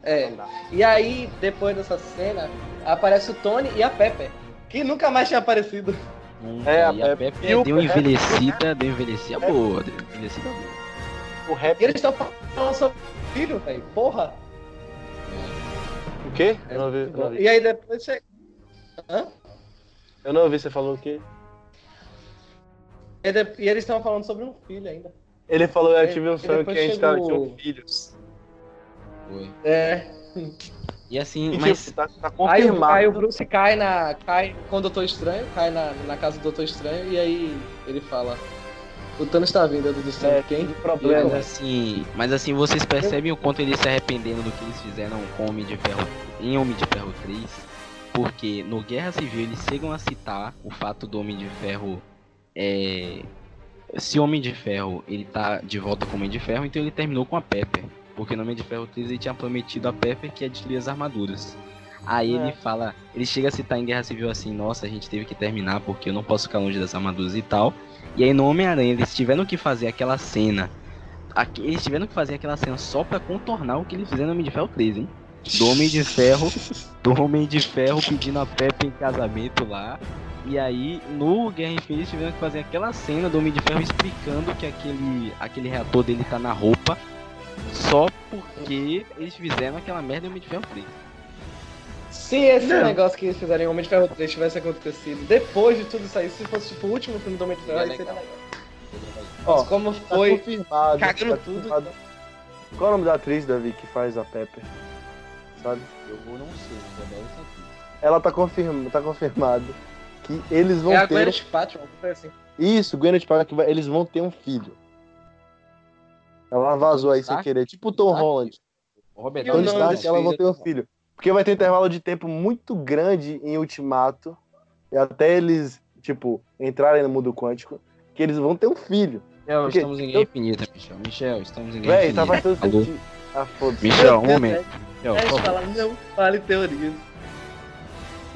É. E aí, depois dessa cena, aparece o Tony e a Pepper. Que nunca mais tinha aparecido. nunca. É, a e a Pepe- Pepe o deu Pepe- envelhecida, deu envelhecida boa, deu envelhecida boa. O rap... E eles estão falando sobre o filho, velho. Porra. O quê? Eu não ouvi, eu não ouvi. E aí depois você. Hã? Eu não ouvi, você falou o quê? E, de- e eles estão falando sobre um filho ainda. Ele falou, eu E- tive um sonho que a gente tava, chegou- tinha um filho. Foi. É. E assim, E, mas. tipo, tá, tá Aí, o- confirmado. aí o Bruce cai na. cai com o Doutor Estranho, cai na, na casa do Doutor Estranho, e aí ele fala. O Thanos tá vindo, não disse É, quem? tem Mas problema. assim, mas assim, vocês percebem o quanto eles se arrependendo do que eles fizeram com Homem de Ferro em Homem de Ferro 3? Porque no Guerra Civil eles chegam a citar o fato do Homem de Ferro é, se o Homem de Ferro ele tá de volta com o Homem de Ferro, então ele terminou com a Pepper. Porque no Homem de Ferro 3 ele tinha prometido a Pepper que ia destruir as armaduras. Aí É. ele fala, ele chega a citar em Guerra Civil assim, nossa, a gente teve que terminar porque eu não posso ficar longe das armaduras e tal. E aí no Homem-Aranha eles tiveram que fazer aquela cena. aqui- eles tiveram que fazer aquela cena só pra contornar o que eles fizeram no Homem de Ferro 3, hein? Do Homem de Ferro, do Homem de Ferro pedindo a Pepe em casamento lá. E aí, no Guerra Infinita, tiveram que fazer aquela cena do Homem de Ferro explicando que aquele, aquele reator dele tá na roupa. Só porque eles fizeram aquela merda do Homem de Ferro 3. Se esse Não. negócio que eles fizeram em Homem de Ferro 3 tivesse acontecido depois de tudo isso aí, se fosse tipo o último filme do Homem de Ferro, aí seria legal. Ó, Mas como Tá foi confirmado. cagando tá tudo. confirmado. Qual é o nome da atriz, Davi, que faz a Pepper? Sabe? Eu vou não sei, mas adoro essa atriz. Ela tá, confirma, tá confirmado que eles vão É a ter. Gwyneth Paltrow, assim. Isso, Gwyneth Paltrow, eles vão ter um filho. Ela vazou aí sem querer, tipo o Tom? Holland. O Robert Stark, desse ela vão ter um filho. Porque vai ter um intervalo de tempo muito grande em Ultimato. E até eles, tipo, entrarem no mundo quântico, que eles vão ter um filho. Michel, Porque estamos em Guerra eu- Infinita, Michel. Michel, estamos em Guerra Véi, tá Infinita. faz todo Alô? sentido. Ah, foda-se. Michel, um Deus, momento. Michel, favor. fala, não fale teorias.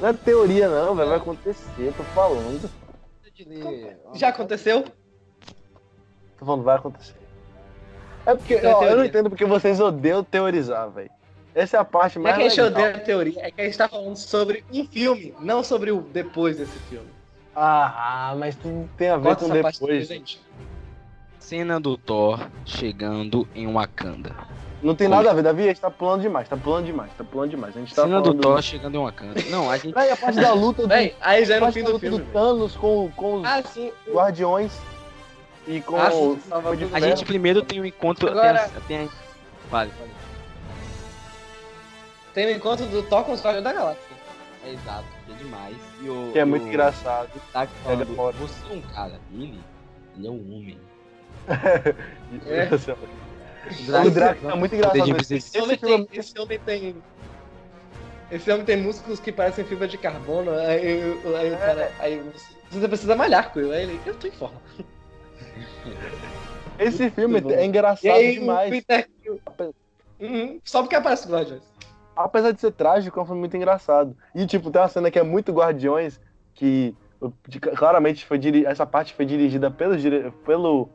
Não é teoria, não, velho. Vai acontecer, tô falando. Já aconteceu? Tô falando, vai acontecer. É porque, é ó, eu não entendo porque vocês odeiam teorizar, velho. Essa é a parte é mais que a gente legal. odeia a teoria, é que a gente tá falando sobre um filme, não sobre o depois desse filme. Ah, mas tudo tem a ver Corta com depois. gente. Cena do Thor chegando em Wakanda. Não tem Como? nada a ver, Davi, a gente tá pulando demais, tá pulando demais, tá pulando demais. A gente tá Cena do. Thor chegando em Wakanda. Não, a gente. Aí a parte da luta do, Véi, aí já é no fim do filme. do. Thanos com, com os Ah, sim. guardiões e com Ah, o... sim, de A gente primeiro tem um encontro. Agora- Tem, a- tem a- Vale, vale. Tem o encontro do Thor com os Guardiões da Galáxia. É exato, que é demais. E o, Que é muito o engraçado. Tá falando, Ele é foda. você é um cara, ele, ele é um homem. É. O Drax tá muito engraçado. Esse homem, Esse filme tem, esse homem tem. Esse homem tem músculos que parecem fibra de carbono. Aí, eu- aí o cara. Aí você- você precisa malhar com ele. Aí ele. Eu tô em forma. Esse filme é engraçado E aí demais. Peter. Uhum, Só porque aparece o Guardiões. Apesar de ser trágico, é um filme muito engraçado. E, tipo, tem uma cena que é muito Guardiões, que claramente foi diri- essa parte foi dirigida pelo, dire- pelo,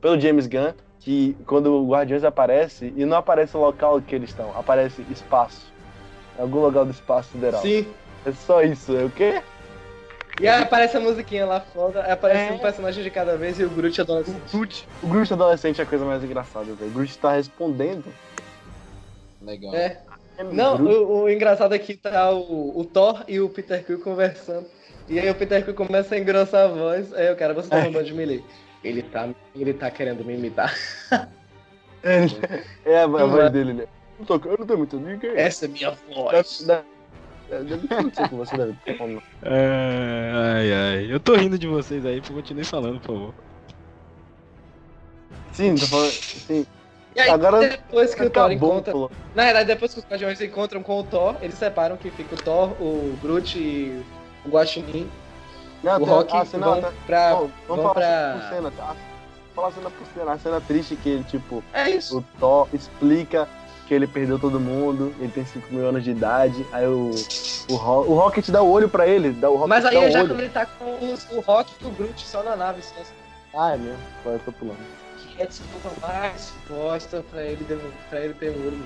pelo James Gunn, que quando o Guardiões aparece, e não aparece o local que eles estão, aparece espaço. Algum lugar do espaço sideral. Sim. É só isso. É o quê? E aí aparece a musiquinha lá foda, aí aparece É. um personagem de cada vez e o Groot O adolescente. Groot, o Groot adolescente é a coisa mais engraçada, velho. O Groot tá respondendo. Legal. É. É Não, o, o engraçado é que tá o, o Thor e o Peter Quill conversando. E aí o Peter Quill começa a engrossar a voz. Aí o cara, você tá É. roubando de melee. Ele tá, ele tá querendo me imitar. É a, a voz é. dele, né? Não tô, eu não tenho muito ninguém. Essa é minha voz. você, deve ter. É, ai, ai. Eu tô rindo de vocês aí, continue falando, por favor. Sim, tô falando. Sim. E aí, Agora depois que o Thor encontra. pô. Na verdade, depois que os Guardiões se encontram com o Thor, eles separam que fica o Thor, o Groot e o Guaxinim. Não, o Rock cena- vão tá- pra. Bom, vamos vão falar pra- por cena, tá? Falar cena por cena. A cena triste que ele, tipo, É isso. o Thor explica que ele perdeu todo mundo, ele tem 5 mil anos de idade, aí o, o, o Rocket dá o olho pra ele, dá o Rocket Mas aí dá o já olho. quando ele tá com os- o Rock e o Groot só na nave, só assim. Ah, é mesmo, Vai, eu tô pulando. Que é a desculpa mais bosta pra ele, pra ele ter olho.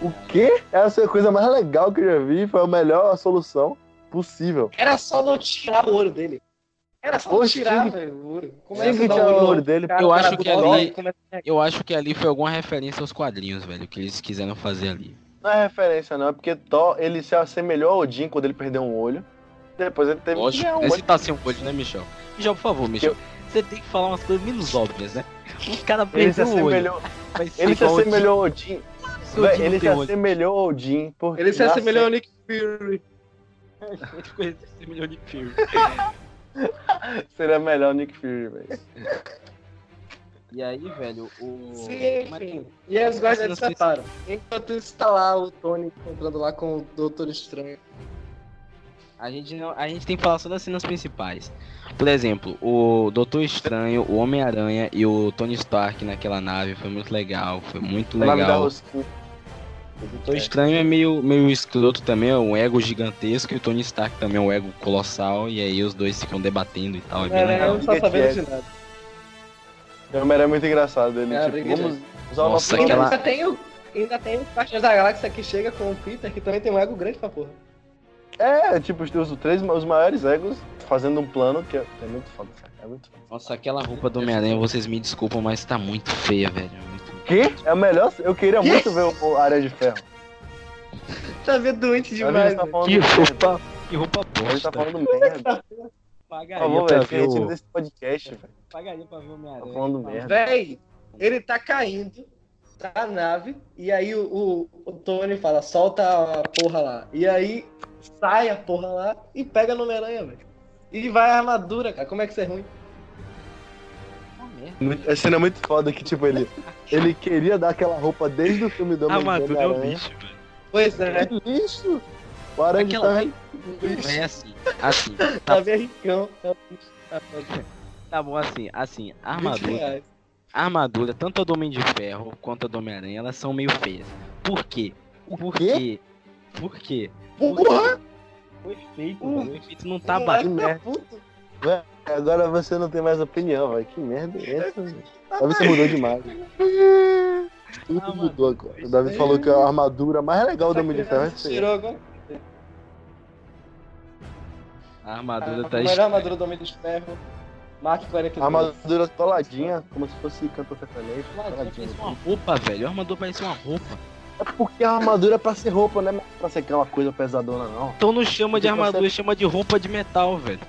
O quê? Essa é a coisa mais legal que eu já vi, foi a melhor solução possível. Era só não tirar o olho dele. Era só não Oxe, tirar, que- velho, o olho. Que a dar tirar o olho dele, cara, Eu acho que ali- começa Eu acho que ali foi alguma referência aos quadrinhos, velho, que eles quiseram fazer ali. Não é referência, não, é porque Thor, ele se assemelhou ao Odin quando ele perdeu um olho. Depois ele teve que Lógico, ganhar um esse olho. tá sem um olho, né, Michel? Michel, por favor, Michel. Você tem que falar umas coisas menos óbvias, né? O cara Ele se perdeu o olho. assemelhou, ele se assemelhou ao Odin. Se Véi, ele se assemelhou ao Odin. Ele se assemelhou ao Nick Fury. Ele se assemelhou ao Nick Fury. Seria melhor o Nick Fury, velho. E aí, velho, o. Sim, Mas- enfim. E aí os se se- separam. Enquanto isso tá lá o Tony encontrando lá com o Doutor Estranho. A gente, não, a gente tem que falar só das cenas principais. Por exemplo, o Doutor Estranho, o Homem-Aranha e o Tony Stark naquela nave foi muito legal. Foi muito O legal. O Doutor Estranho é meio, meio escroto também, é um ego gigantesco, e o Tony Stark também é um ego colossal, e aí os dois ficam debatendo e tal. É bem É, legal. eu não tô Fica sabendo de nada. O Homem-Aranha é muito engraçado. Ele, É, tipo, vamos usar Nossa, Ainda, aquela- ainda tem o. Ainda tem o Guardiões da Galáxia que chega com o Peter, que também tem um ego grande pra porra. É, tipo, os, os três os maiores egos fazendo um plano que é, é muito foda, cara. É muito foda. Nossa, aquela roupa do Homem-Aranha, vocês me desculpam, mas tá muito feia, velho. Muito... Que? É o melhor. Eu queria Que? muito ver o, o Aranha de Ferro. Tá vendo doente A demais, tá Que roupa, que roupa A gente bosta. tá falando merda. Por Pagaria favor, pra velho, se ver retira o... desse podcast, velho. Pagaria pra ver o Homem-Aranha. Tá falando merda. Véi, ele tá caindo da nave, e aí o, o, o Tony fala, solta a porra lá. E aí sai a porra lá e pega no Homem-Aranha, velho. E vai a armadura, cara. Como é que isso é ruim? Muito- A cena é muito foda que, tipo, ele, ele queria dar aquela roupa desde o filme do A armadura é o Homem-Aranha. bicho, velho. Pois é, Que lixo! O Aranha de Aquela- Ferro É assim, assim. tá bem ricão. É um bicho. Tá. Tá bom, assim, assim. A 20 armadura, a armadura, tanto a do Homem de Ferro quanto a do Homem-Aranha, elas são meio feias. Por quê? Por quê? quê? Por quê? Porra! O efeito, o efeito não tá batendo. Agora você não tem mais opinião, velho. Que merda é essa, velho? Davi, você mudou demais. Tudo Ah, mudou agora. O Davi falou que a armadura mais legal do Homem de Ferro é feia. Tirou agora. A armadura A tá melhor armadura do Homem de Ferro. Mark 42. A armadura coladinha, como se fosse cantor sertanejo. Parece Coladinha. uma roupa, velho. A armadura parece uma roupa. É porque a armadura é pra ser roupa, não é pra ser aquela coisa pesadona, não. Então não chama de armadura, chama de roupa de metal, velho.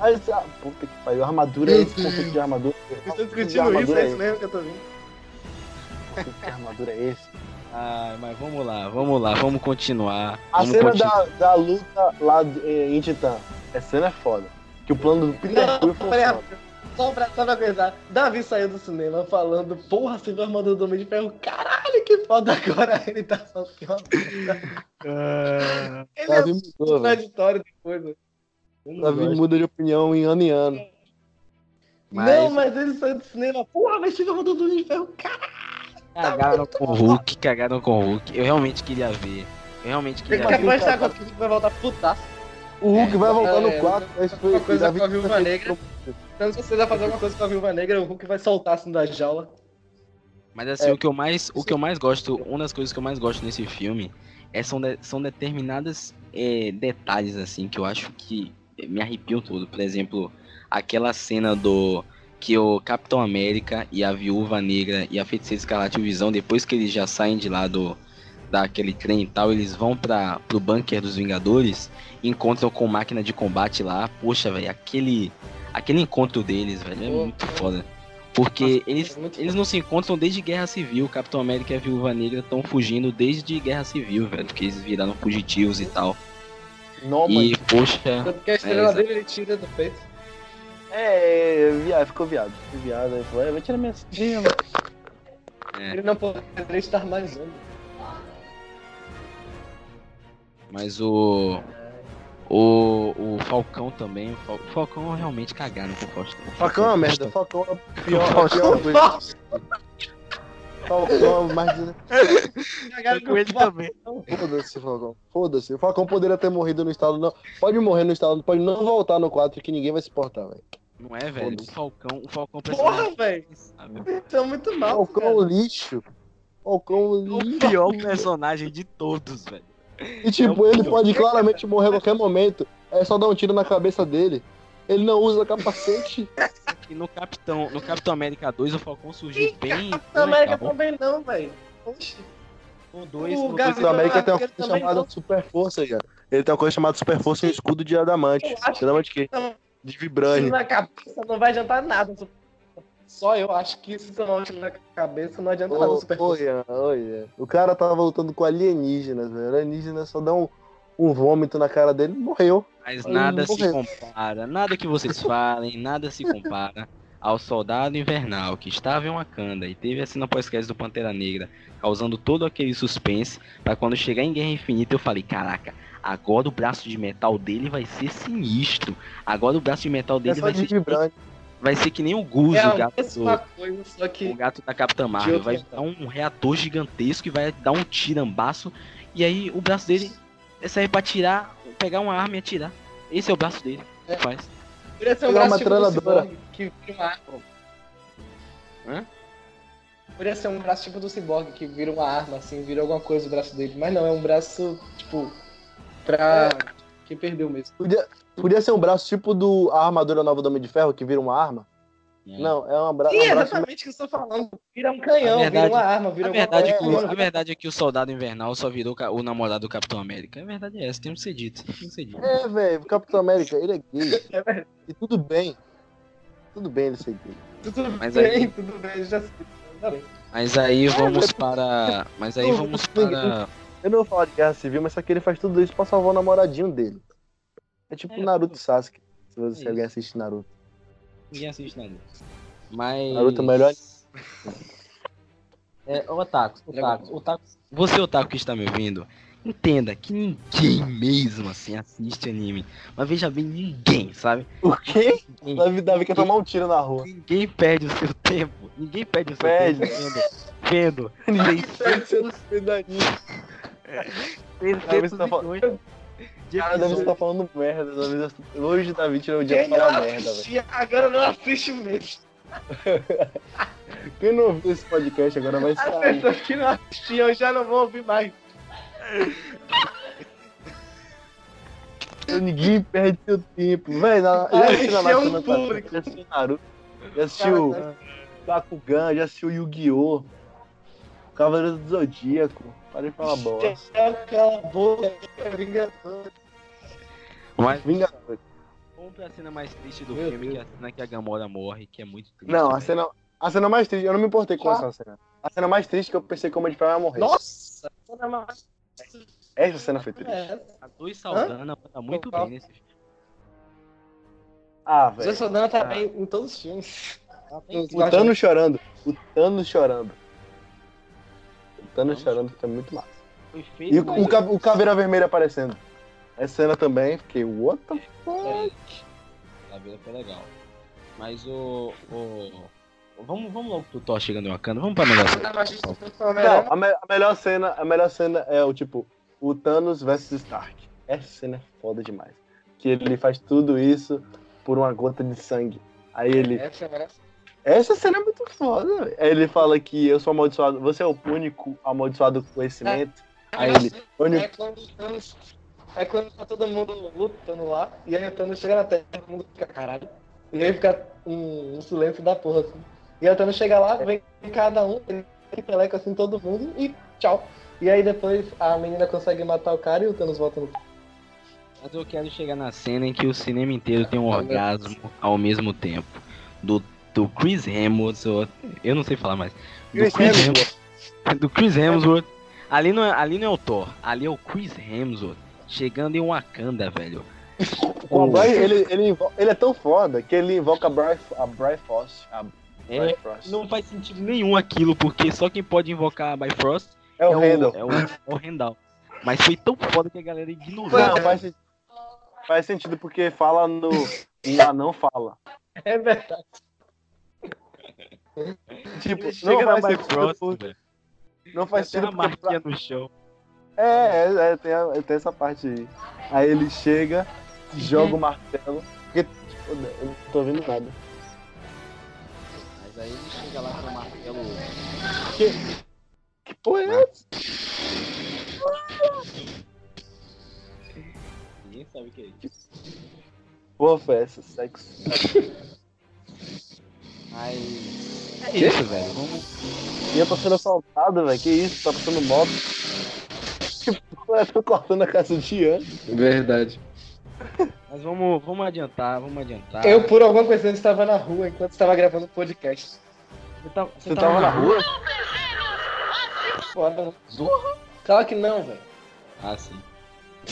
Aí você, ah, puta que pariu, armadura, Meu esse conceito de armadura. Vocês discutindo isso, é é isso mesmo que eu tô vendo. Que armadura é esse? Ah, mas vamos lá, vamos lá, vamos continuar. A vamos cena continuar. da, da luta lá eh, em Titã, essa cena é foda. Que o plano do Peter Não, Quill funciona. Só pra, só pra coisar, Davi saiu do cinema falando, porra, você viu a armadura do Homem de Ferro? Caralho, que foda agora ele tá que é uma merda. Ele Davi é mudou, velho. contraditório depois. não Davi gosto. muda de opinião em ano em ano. Mas- Não, mas ele saiu do cinema, porra, mas você viu a armadura do Homem de Ferro? Caralho, Cagaram com o Hulk, cagaram com o Hulk. Eu realmente queria ver. Eu realmente Tem queria que ver. apostar quanto que vai voltar putaço. O Hulk vai voltar no É, 4. Mas foi, uma coisa Davi com a Viúva Negra. Então, se você vai fazer alguma coisa com a Viúva Negra, o Hulk vai soltar assim da jaula. Mas assim, É. o que eu mais, o que eu mais gosto, uma das coisas que eu mais gosto nesse filme é são, de- são determinadas é, detalhes assim que eu acho que me arrepiam todo. Por exemplo, aquela cena do que o Capitão América e a Viúva Negra e a Feiticeira Escarlate e o Visão, depois que eles já saem de lá do daquele trem e tal, eles vão para pro bunker dos Vingadores encontram com máquina de combate lá. Poxa, velho, aquele aquele encontro deles, velho, é muito foda. Porque Nossa, eles, é muito eles não se encontram desde Guerra Civil. Capitão América e a Viúva Negra estão fugindo desde Guerra Civil, velho. Porque eles viraram fugitivos e tal. Não, E, poxa, Tanto que a estrela É, dele ele tira do peito. É, viado, ficou viado. Ficou viado. Aí falou, "É, vai tirar minha cidinha, mano. É. Ele não poderia estar mais homem. mas o. O, o Falcão também. O Fal- o Falcão realmente cagaram com o Faustão. Facão é uma merda. Facão é a pior, a pior coisa. Falcão é mais. Cagaram com ele também. Foda-se, Falcão. Foda-se. O Falcão poderia ter morrido no estado. Não. Pode morrer no estado, pode não voltar no 4 que ninguém vai se portar, velho. Não é, velho? O. Falcão, o Falcão Porra, velho. é muito mal. Falcão é lixo. Falcão é um O lixo. pior personagem de todos, velho. E tipo, ele pode claramente morrer a qualquer momento. É só dar um tiro na cabeça dele. Ele não usa capacete. E no Capitão, no Capitão América 2, o Falcão surgiu bem. Na América legal. também não, velho. Oxi. No 2, O no Gavião- dois- O América tem uma coisa chamada não. Super Força, já. Ele tem uma coisa chamada Super Força e um escudo de adamante. Adamante que De vibrânio. na cabeça não vai adiantar nada. Só eu acho que se você não tiro na cabeça não adianta nada. Super ô, Ian. O cara tava lutando com alienígenas, velho. Alienígenas só dá um, um vômito na cara dele e morreu. Mas nada se compara, nada que vocês falem, nada se compara ao Soldado Invernal, que estava em Wakanda e teve a cena pós-crédito do Pantera Negra, causando todo aquele suspense, pra quando chegar em Guerra Infinita eu falei, caraca, agora o braço de metal dele vai ser sinistro. Agora o braço de metal É dele só vai de ser, vibrânio. Vai ser que nem o Gus, É o gato, mesma do, coisa, só o que. gato da Capitã Marvel. Vai dar um reator gigantesco e vai dar um tirambaço, e aí o braço dele é sair pra tirar, pegar uma arma e atirar. Esse é o braço dele, É. faz. Poderia ser um braço uma tipo do metralhadora. Cyborg, que vira uma arma. Hã? Poderia ser um braço tipo do Cyborg, que vira uma arma, assim, vira alguma coisa do braço dele. Mas não, é um braço, tipo, pra quem perdeu mesmo. Podia, podia ser um braço tipo do a armadura nova do Homem de Ferro, que vira uma arma. Não, é um, bra Sim, um braço. exatamente o que eu estou falando. Vira um canhão, A verdade- vira uma arma, vira A verdade, é que, uma o- a verdade é que o Soldado Invernal só virou o namorado do Capitão América. A verdade é essa, tem que ser dito. Tem que ser dito. É, velho, o Capitão América, ele é gay. É. E tudo bem. Tudo bem ele ser gay. Tudo Mas bem, aí- tudo bem, já sei. Bem. Mas aí vamos para. Mas aí vamos para. Eu não vou falar de guerra civil, mas só que ele faz tudo isso pra salvar o namoradinho dele. É tipo É, Naruto e Sasuke. Se você É alguém assiste Naruto. Ninguém assiste nada. Mas. Naruto é melhor. É, Otaku, Legal. Otaku, Otaku. Você, Otaku, que está me ouvindo, entenda que ninguém mesmo assim assiste anime. Mas veja bem, ninguém, sabe? O quê? Ninguém, Davi, Davi quer tomar um tiro na rua. ninguém perde o seu tempo. Ninguém perde o seu Perde. tempo vendo. Vendo. Ninguém 600, pedaninho. 600 tá fal- milhões de Cara, episódios. tá falando merda. Davi, hoje Davi tirou o dia não falar merda, velho. agora não assiste mesmo. Quem não ouviu esse podcast agora vai As sair. pessoas que não assistiam já não vão ouvir mais. Ninguém perde seu tempo. Véi, já assistiu Esse na é Naruto, já assistiu Naruto, já assistiu Cara, Bakugan, já assistiu Yu-Gi-Oh! Cavaleiro do Zodíaco. Para de falar bosta. Cala a boca, é vingador. Mas Vingador. vamos pra cena mais triste do Meu filme, Deus. que é a cena que a Gamora morre, que é muito triste. Não, a velho. cena, a cena mais triste, eu não me importei com Ah. essa cena. A cena mais triste que eu pensei que o Homem de Ferro ia morrer. Nossa! essa é cena foi triste. É, A dois Saldana tá muito bem nesse filme. Ah, velho. Sodana tá bem em todos os filmes. O Thanos chorando. O Thanos chorando. O Thanos chorando fica muito massa. Foi feito. E o, o, o Caveira Vermelha aparecendo. Essa cena também, fiquei, what the fuck? A vida foi legal. Mas o. O, Vamos, vamos logo pro Thor chegando em Wakanda. Vamos pra melhor cena. Não, a, me- a melhor cena, a melhor cena é o tipo, o Thanos versus Stark. Essa cena é foda demais. Que ele faz tudo isso por uma gota de sangue. Aí ele. Essa é essa. Essa cena é muito foda. ele fala que eu sou amaldiçoado. Você é o único amaldiçoado com conhecimento. Aí ele. É quando o Thanos. É quando tá todo mundo lutando lá, e aí o Thanos chega na Terra, todo mundo fica caralho. E aí fica um, um silêncio da porra, assim. E aí o Thanos chega lá, vem cada um, ele peleca assim todo mundo e tchau. E aí depois a menina consegue matar o cara e o Thanos volta no. Mas eu quero chegar na cena em que o cinema inteiro tem um orgasmo ao mesmo tempo. Do, do Chris Hemsworth, eu não sei falar mais. Do Chris. Hemsworth. Do Chris Hemsworth. Ali não, é, ali não é o Thor, ali é o Chris Hemsworth. Chegando em Wakanda, velho. O Brian, ele, ele, ele é tão foda que ele invoca a Bri, a Bri Frost. A É, não faz sentido nenhum aquilo, porque só quem pode invocar a Bifrost É o Randall. é o, é o Randall. Mas foi tão foda que a galera ignorou. Não, faz, faz sentido porque fala no. Lá não fala. É verdade. Tipo, Ele não chega na faz sentido. Bifrost, porque- velho. Não faz Tem uma sentido marquinha no chão. É, é, é, tem, a- tem essa parte aí. Aí ele chega, joga o martelo. Porque, tipo, eu não tô ouvindo nada. Mas aí ele chega lá com o martelo. Que porra é essa? Ninguém sabe o que é isso. Porra foi essa? Sexo. Mas. É isso, velho. Vamos. E eu tô sendo assaltado, velho. Que isso? Tá passando moto. Porra, eu tô cortando a casa de ano. Verdade. Mas vamos, vamos adiantar, vamos adiantar. Eu, por alguma coisa, estava na rua enquanto estava gravando o podcast. Você, tá, Você tava na rua? Foda, né? Zorra? Claro que não, velho. Ah, sim.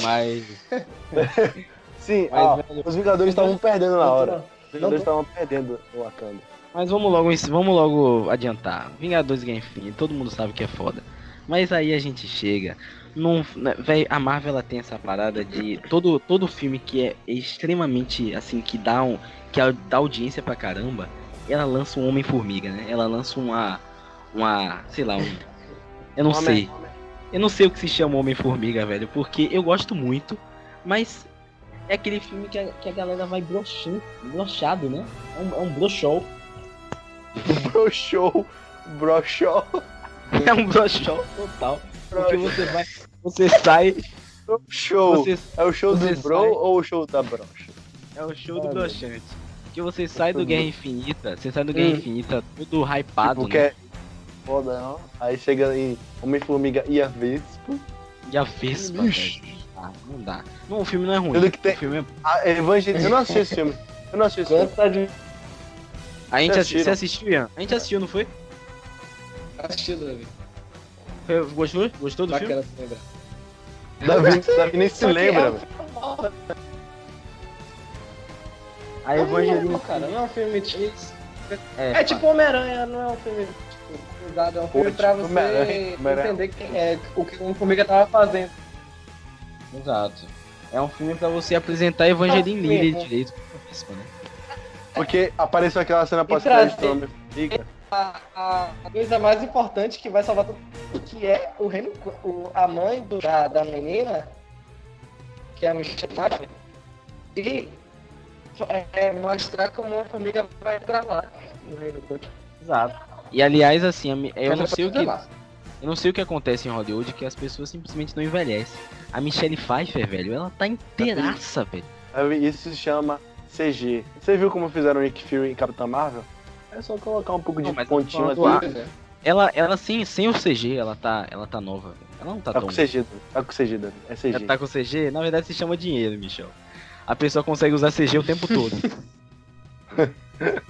Mas. Sim, Mas, ó, velho, os Vingadores estavam perdendo na hora. Os Vingadores estavam perdendo no Wakanda. Mas vamos logo, vamos logo adiantar. Vingadores Guerra Infinita, todo mundo sabe que é foda. Mas aí a gente chega. Num, né, véi, a Marvel ela tem essa parada de. Todo, todo filme que é extremamente assim, que dá, um, que dá audiência pra caramba, ela lança um Homem-Formiga, né? Ela lança uma. Uma. Sei lá, um. Eu não Homem- sei. Eu não sei o que se chama Homem-Formiga, velho, porque eu gosto muito, mas é aquele filme que a, que a galera vai broxando, broxado, né? É um, é um broxol. Bro show. Bro show. É um broxol total. Porque você vai. Você sai. Bro show. Você, É o show você do bro sai- ou o show da brocha? é o show do Ah, broxante. Que você sai do Tudo. Guerra Infinita. Você sai do Guerra Hum. Infinita todo hypado, Tipo, que né? é foda, não? Aí chega em Homem-Formiga e a Vespa. E a Vespa. Ah, não dá. Não, o filme não é ruim. Tudo que tem- O filme é... A Evangelista. Eu não assisti esse filme. Eu não assisti esse filme. A gente Vocês assi- Você assistiu, Ian? A gente assistiu, não foi? assistido, Davi? Foi- Gostou? Gostou do filme? Bacana se lembrar. Davi, Davi nem se lembra, é velho. filme A Não, Evangelina. cara, não é um filme tipo. É, É tipo Homem-Aranha, não é um filme tipo, cuidado, é um filme Pô, pra tipo, você entender quem é, o que o Formiga tava fazendo. Exato. É um filme pra você apresentar a Evangeline Ah, Lilly direito. Né? Porque apareceu aquela cena pós-crédito do Homem-Formiga. A, a- coisa mais importante que vai salvar tudo, que é o reino, o, a mãe do- da, da menina, que é a Michelle Pfeiffer, e é, mostrar como a família vai entrar lá no reino do Exato. E aliás, assim, eu não sei o que. Eu não sei o que acontece em Hollywood, que as pessoas simplesmente não envelhecem. A Michelle Pfeiffer, velho, ela tá inteiraça, velho. Isso se chama CG. Você viu como fizeram Nick Fury em Capitã Marvel? É só colocar um pouco de Não, tô pontinho aqui. do Ela, ela sem, sem o CG, ela tá, ela tá nova. Ela não tá, Tá tão. com CG, tá com CG. É CG. Ela tá com CG? Na verdade se chama dinheiro, Michel. A pessoa consegue usar CG o tempo todo.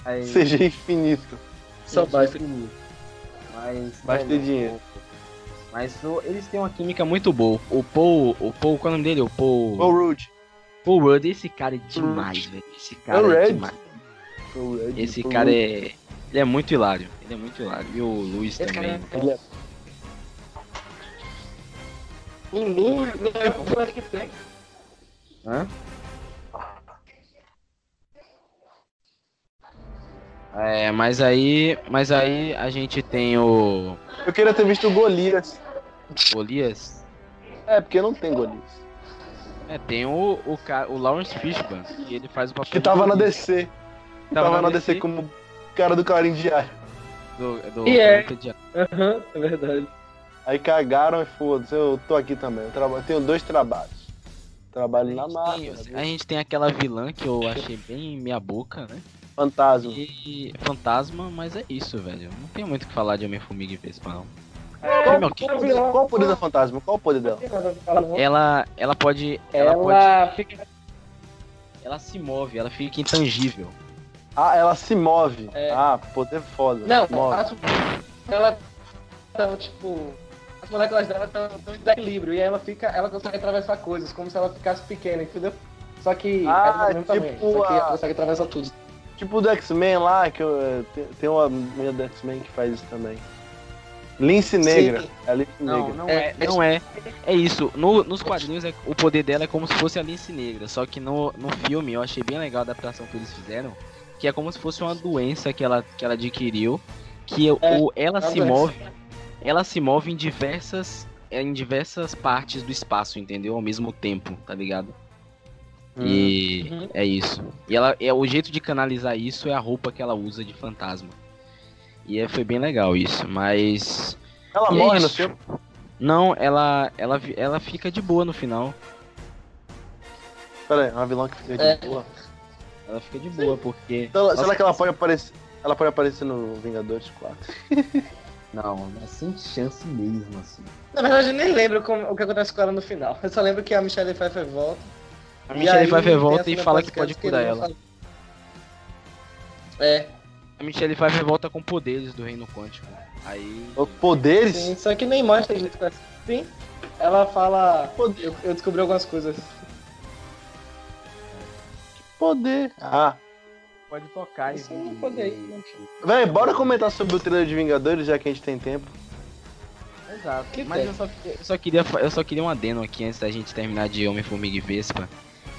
Aí, CG infinito. Só basta. Mas, Basta ter dinheiro. Mas o- eles têm uma química muito boa. O Paul, o Paul, qual é o nome dele? O Paul. Paul Rudd. Paul Rudd, esse cara é demais, velho. Esse cara é Rudd. demais. Esse cara é. Ele é muito hilário. Ele é muito hilário. E o Luiz Esse também. cara é- O Lu, não é o que tem. Hã? É, mas aí, mas aí a gente tem o Eu queria ter visto o Golias. Golias. É, porque não tem Golias. É, tem o o, o Lawrence Fishburne, que ele faz o papel Que tava na Golias. DC. Tava, na DC, como cara do Clarim Diário. do, do E é. Aham, é verdade. Aí cagaram e foda-se, eu tô aqui também. Eu traba- tenho dois trabalhos. Trabalho na Tem- máquina, a gente tem aquela vilã que eu achei bem meia boca, né? fantasma. E fantasma, mas é isso, velho. Não tem muito o que falar de Homem-Formiga e Vespa, não. Qual, que- qual, qual o poder da fantasma? Qual o poder dela? Ela, ela pode. Ela, pode. Ela fica. Ela se move, ela fica intangível. Ah, ela se move. É. Ah, poder foda. Não, as, ela tá, tipo. As moléculas dela estão em desequilíbrio e ela fica. Ela consegue atravessar coisas, como se ela ficasse pequena, entendeu? Só que Ah, é tamanho. tipo Só que ela consegue atravessar tudo. Tipo do X-Men lá, que eu, eh, tem, tem uma menina do X-Men que faz isso também. Lince Negra. Sim. É a Lince Não, Negra. não É, é, não é. É isso. No- nos quadrinhos, é- o poder dela é como se fosse a Lince Negra. Só que no, no filme, eu achei bem legal a adaptação que eles fizeram. Que é como se fosse uma doença que ela, que ela adquiriu. Que o, É, ela é se doença. move. Ela se move em diversas. Em diversas partes do espaço, entendeu? Ao mesmo tempo, tá ligado? E Uhum. é isso. E ela é o jeito de canalizar isso é a roupa que ela usa de fantasma. E é, foi bem legal isso, mas Ela E é morre no isso. filme. não, ela ela ela fica de boa no final. Pera aí, é uma vilã que fica de É. boa. Ela fica de boa porque Então, será que ela pode aparecer? Ela pode aparecer no Vingadores 4. não, não é sem chance mesmo assim. Na verdade, eu nem lembro como- o que acontece com ela no final. Eu só lembro que a Michelle Pfeiffer volta. A Michelle Pfeiffer volta e fala que pode curar ela. fala- É, A Michelle Pfeiffer volta com poderes do reino quântico. Aí Os Poderes? sim, só que nem mostra direito com essa. Sim, ela fala. Eu, eu descobri algumas coisas. Poder. Ah. pode tocar Isso é um poder aí. Véi, bora comentar sobre o trailer de Vingadores, já que a gente tem tempo. Exato. Que Mas eu só, eu só queria eu só queria um adeno aqui antes da gente terminar de Homem Formiga e Vespa.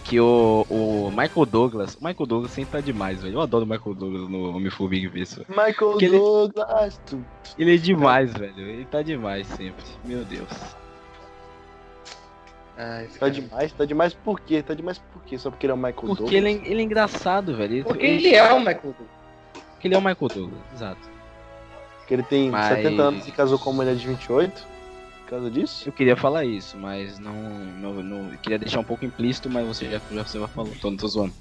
Que o, o Michael Douglas. O Michael Douglas sempre tá demais, velho. Eu adoro o Michael Douglas no Homem Formiga e Vespa. Michael ele- Douglas. tu- Ele é demais, velho. Ele tá demais sempre. Meu Deus. Ai, Tá demais, tá demais por quê? Tá demais por quê? Só porque ele é o Michael Porque Douglas? ele é, ele é engraçado, velho. Ele, Porque ele, ele é o Michael Douglas. porque ele é o Michael Douglas, exato. Porque ele tem Mas- 70 anos e casou com uma mulher de 28? Por causa disso? Eu queria falar isso, mas não. não, não- eu queria deixar um pouco implícito, mas você já, já você vai falando. Tô, tô zoando.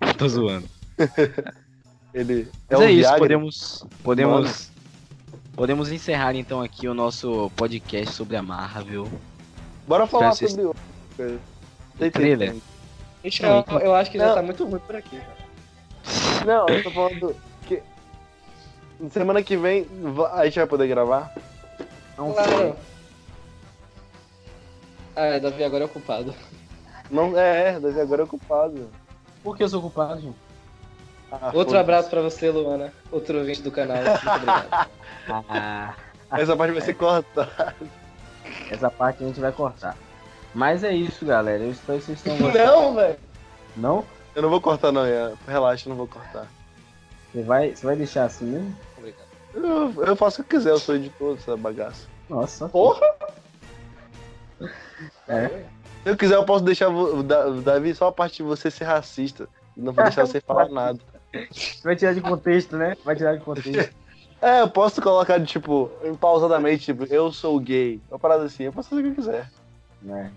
Tô zoando. Ele é Mas o é isso, Viagra. podemos. Podemos. Podemos encerrar então aqui o nosso podcast sobre a Marvel. Bora falar Espero sobre o... Tem trailer. tempo Então, eu acho que já Não. tá muito ruim por aqui. cara. Não, eu tô falando que... Semana que vem a gente vai poder gravar? Não Claro. Ah, é, Davi agora é ocupado. Não, é, é, Davi agora é ocupado. Por que eu sou culpado, gente? Ah, Outro foda-se. abraço pra você, Luana. Outro ouvinte do canal. Muito obrigado. Ah, Essa parte vai ser cortada. Essa parte a gente vai cortar. Mas é isso, galera. Eu espero que vocês tenham gostado. Não, velho. Não? Eu não vou cortar não, Ian. Relaxa, eu não vou cortar. Você vai, você vai deixar assim mesmo? Obrigado. Eu, eu faço o que quiser, eu sou editor dessa bagaça. Nossa. Porra! É. Se eu quiser, eu posso deixar o Da- o Davi só a parte de você ser racista. Não vou deixar você falar nada. Vai tirar de contexto, né? Vai tirar de contexto. É, eu posso colocar, de, tipo, pausadamente, tipo, eu sou gay. Uma parada assim, eu posso fazer o que eu quiser. né?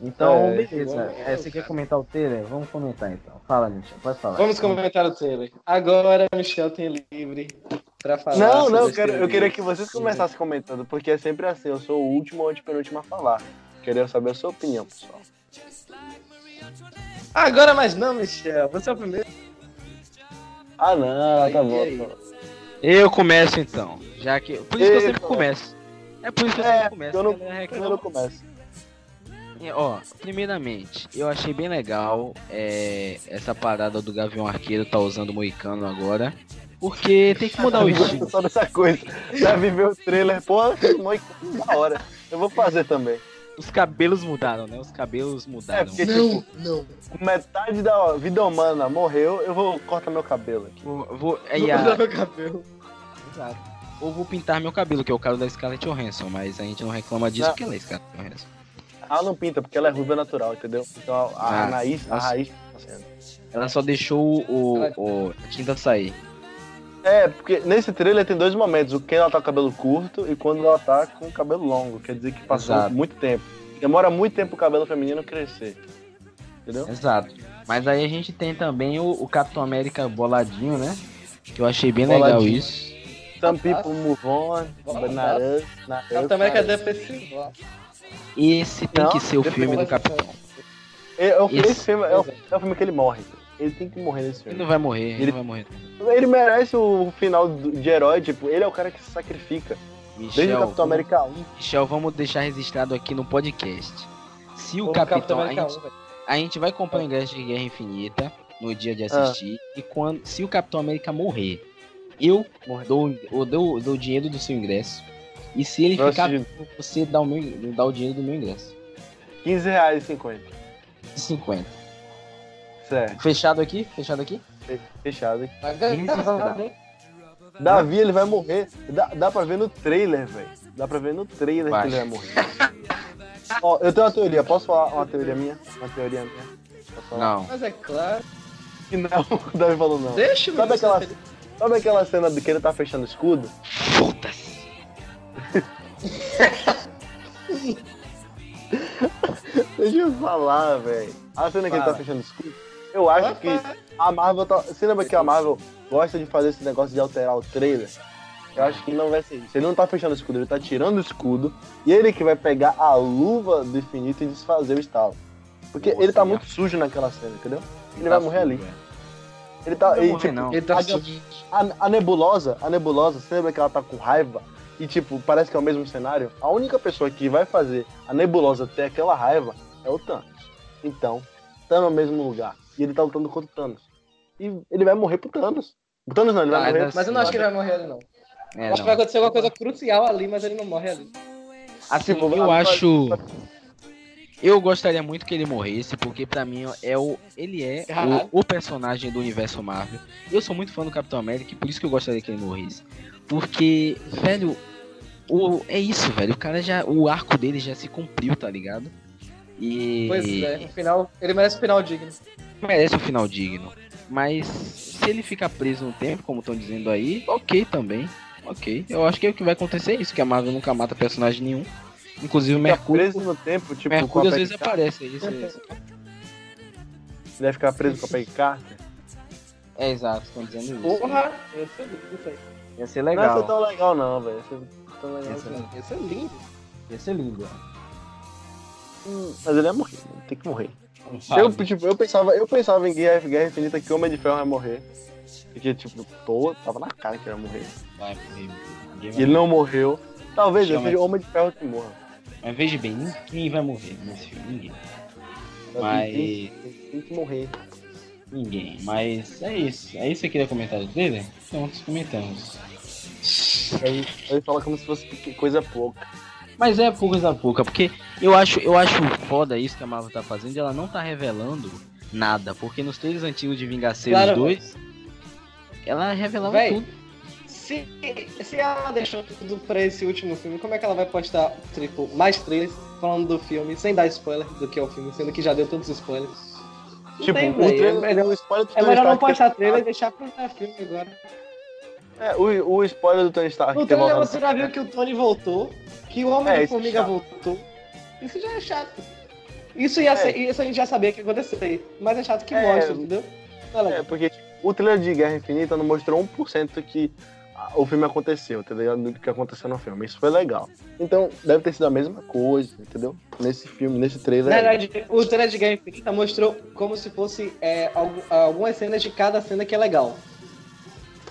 Então, É, beleza. É, você quer comentar o trailer? Vamos comentar então. Fala, Michel. Pode falar. Vamos comentar o trailer. Agora, Michel tem livre pra falar. não, sobre não, eu, quero, eu queria que vocês começassem comentando, porque é sempre assim, eu sou o último ou antepenúltimo a falar. Queria saber a sua opinião, pessoal. Agora, mas não, Michel. Você é o primeiro. Ah, não, tá bom. Eu começo então. Já que. Por isso que eu sempre começo. É por isso que eu É, sempre começo. eu não- a galera Eu não começo. É, Ó, primeiramente, eu achei bem legal é, essa parada do Gavião Arqueiro tá usando o Moicano agora. Porque tem que mudar o estilo. Só dessa coisa. Já viveu o trailer, porra, muito da hora. Eu vou fazer também. Os cabelos mudaram, né? Os cabelos É, mudaram. porque, Não, tipo, não. metade da vida humana morreu, eu vou cortar meu cabelo aqui. Vou, vou, aí, Vou a- meu cabelo. Exato. Ou vou pintar meu cabelo, que é o caso da Scarlett Johansson, mas a gente não reclama disso Não. porque ela é Scarlett Johansson. Ela não pinta, porque ela é ruiva natural, entendeu? Então a, a Ah, raiz, a raiz tá. Ela só deixou o, o a tinta sair. É, porque nesse trailer tem dois momentos, o que ela tá com o cabelo curto e quando ela tá com o cabelo longo. Quer dizer que passou Exato. muito tempo. Demora muito tempo o cabelo feminino crescer. Entendeu? Exato. Mas aí a gente tem também o, o Capitão América boladinho, né? Que eu achei bem Boladinho. legal isso. Some people move on, us, Capitão América é depressivo. Esse tem Não, que ser o filme do Capitão. É, é Esse- Esse filme é o, é o filme que ele morre. Ele tem que morrer nesse Ele filme. não vai morrer, ele, Ele- não vai morrer. Ele merece o final de herói, tipo, ele é o cara que se sacrifica. Desde o Michel, Capitão América 1. Michel, vamos deixar registrado aqui no podcast. Se o Ou Capitão. a, América gente, 1, velho. a gente vai comprar o ingresso de Guerra Infinita no dia de Ah. assistir. E quando, se o Capitão América morrer, eu Morrer. dou, eu dou, dou o dinheiro do seu ingresso. E se ele Vai ficar você dá o, meu, dá o dinheiro do meu ingresso. 15 reais e 50. 50. Certo. Fechado aqui? Fechado aqui? Fechado, hein? Vai ganhar, hein? Davi, ele vai morrer. Dá, dá pra ver no trailer, velho. Dá pra ver no trailer Vai. que ele vai morrer. Ó, eu tenho uma teoria. Posso falar uma teoria minha? Uma teoria minha? Posso falar? Não. Mas é claro. Que não. O Davi falou não. Deixa o Sabe aquela- feliz. Sabe aquela cena do que ele tá fechando o escudo? Foda-se. Deixa eu falar, velho. A cena que ele tá Fala. fechando o escudo. Eu acho que a Marvel tá. Você lembra que a Marvel gosta de fazer esse negócio de alterar o trailer? Eu acho que não vai ser isso. Ele não tá fechando o escudo, ele tá tirando o escudo. E ele que vai pegar a luva do infinito e desfazer o estalo. Porque Nossa, ele tá muito sujo naquela cena, entendeu? Ele Tá vai morrer sujo, ali. velho. Ele tá. Não ele, morrer, tipo, não. Ele tá a, sujo. a, a nebulosa, a nebulosa, você lembra que ela tá com raiva? E tipo, parece que é o mesmo cenário? A única pessoa que vai fazer a nebulosa ter aquela raiva é o Thanos. Então, tá no mesmo lugar. E ele tá lutando contra o Thanos. E ele vai morrer pro Thanos. O Thanos não, ele vai Ah, morrer. Mas eu não acho que ele vai morrer ali, não. É, acho que não. vai acontecer alguma coisa crucial ali, mas ele não morre ali. Assim, eu vai- acho. Eu gostaria muito que ele morresse, porque pra mim é o, ele é o, o personagem do universo Marvel. Eu sou muito fã do Capitão América, e por isso que eu gostaria que ele morresse. Porque, velho, o, é isso, velho. O cara já. O arco dele já se cumpriu, tá ligado? E Pois é, no final, ele merece um final digno. Merece um final digno. Mas se ele ficar preso no tempo, como estão dizendo aí, ok também. Ok. Eu acho que é o que vai acontecer é isso, que a Marvel nunca mata personagem nenhum. Inclusive o Mercúrio. preso no tempo, tipo, Mercúrio com a às vezes aparece, isso, é isso. Ele vai ficar preso com a Peggy Carter. É exato, estão dizendo isso. Porra! Ia ser lindo isso aí. Ia ser Não ia legal. ser tão legal, não, velho. Ia ser tão legal Ia ser assim. Ia ser lindo. Ia ser lindo. Hum, Mas ele ia morrer, né? tem que morrer. Eu, tipo, eu, pensava, eu pensava em Guerra, Guerra Infinita que o Homem de Ferro ia morrer. Porque, tipo, tô, tava na cara que ele ia morrer. Vai morrer. E ele não morreu. Talvez Chama- seja o Homem de Ferro que morra. Mas veja bem, ninguém vai morrer nesse filme. Ninguém. Mas. tem- tem que morrer. Ninguém. Mas é isso. É isso que eu queria comentar do trailer? Então, comentamos. Aí ele fala como se fosse coisa pouca. Mas é coisa pouca, porque eu acho, eu acho foda isso que a Marvel tá fazendo e ela não tá revelando nada. Porque nos trailers antigos de Vingaceiros Claro. 2, ela revelava Véi, tudo. Se, se ela deixou tudo pra esse último filme, como é que ela vai postar tipo, mais trailers falando do filme, sem dar spoiler do que é o filme, sendo que já deu todos os spoilers? Não Tipo, tem, o trailer, é melhor, o spoiler do é Tony melhor não Stark postar ter- trailer e deixar pra filme agora. É, o, o spoiler do Tony Stark ter trailer você já viu que o Tony voltou, que o Homem É, de é Formiga voltou. Isso já é chato. Isso, ia É. ser, isso a gente já sabia que ia acontecer, mas é chato que É. mostra, entendeu? É, porque tipo, o trailer de Guerra Infinita não mostrou 1% que o filme aconteceu, entendeu? Do que aconteceu no filme. Isso foi legal. Então, deve ter sido a mesma coisa, entendeu? Nesse filme, nesse trailer. Na verdade, o trailer de Guerra Infinita mostrou como se fosse é, algu- algumas cenas de cada cena que é legal.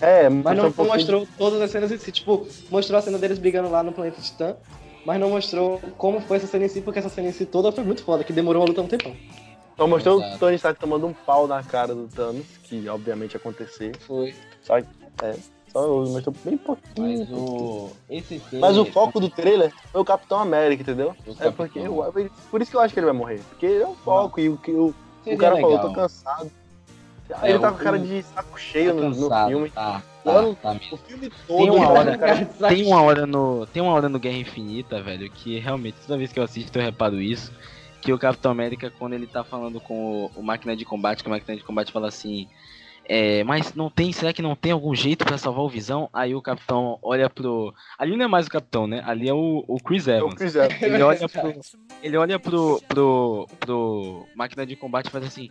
É, Mas não um pouquinho- mostrou todas as cenas em si. Tipo, mostrou a cena deles brigando lá no planeta Titã, mas não mostrou como foi essa cena em si, porque essa cena em si toda foi muito foda, que demorou a luta um tempão. Só mostrou Exato. o Tony Stark tomando um pau na cara do Thanos, que obviamente ia acontecer. Foi. Só só, mostrou bem pouquinho. Mas o. Esse Mas o foco do trailer foi o Capitão América, entendeu? O É Capitão. porque eu- por isso que eu acho que ele vai morrer. Porque ele é o foco e o que o, o cara falou, legal. tô cansado. É, ele tá o- com cara o- de saco cheio no, no filme. Tá, Mano, tá, tá. O filme Tem todo, uma cara, hora, cara, tem uma hora no, tem uma hora no Guerra Infinita, velho, que realmente toda vez que eu assisto eu reparo isso, que o Capitão América quando ele tá falando com o, o máquina de combate, que o máquina de combate fala assim, é, mas não tem, será que não tem algum jeito pra salvar o Visão? Aí o Capitão olha pro, ali não é mais o Capitão, né? Ali é o, o Chris Evans. fizer. Ele olha pro, ele olha pro, pro, pro máquina de combate e faz assim,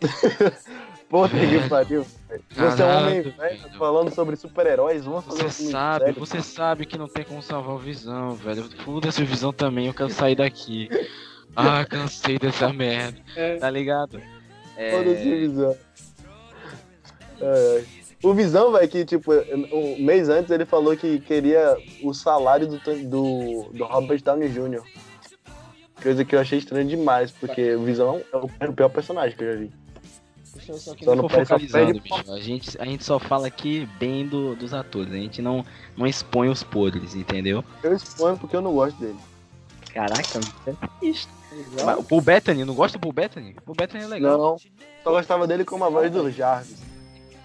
Puta que pariu. velho. Você é um homem velho velho. falando sobre super-heróis. Vamos fazer um Você filme sabe, sério. você sabe que não tem como salvar o Visão, velho. Foda-se o Visão também, eu quero sair daqui. Ah, cansei dessa merda. É. Tá ligado? É, Foda-se o Visão. Ai, ai. O Visão, velho, que tipo, um mês antes ele falou que queria o salário do, do, do Robert Downey Jr. Coisa que eu achei estranho demais, porque o Visão é o, é o pior personagem que eu já vi. Eu só não focalizando, bicho. A gente, a gente só fala aqui bem do, dos atores. A gente não, não expõe os podres, entendeu? Eu exponho porque eu não gosto dele. Caraca, isso. Mas O Paul Bettany, não gosta do Paul Bettany? O Paul Bettany é legal. Não, só gostava dele como a voz do Jarvis.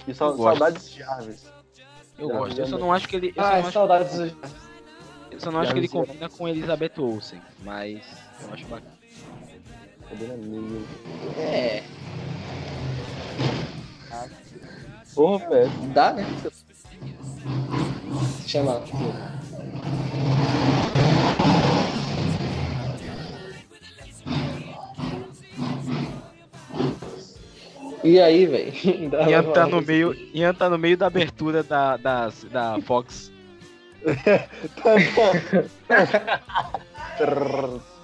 E só, Eu saudades de Jarvis. Eu Já- gosto. já Eu só não. acho que ele. Eu só Ai, não acho, saudades do... eu só não acho que ele Jarvis é- combina com Elizabeth Olsen. Mas eu acho bacana. É. Porra, velho. Dá, né? Chama. E aí, velho? Ian tá no meio, Ian tá no meio da abertura da, das- da Fox.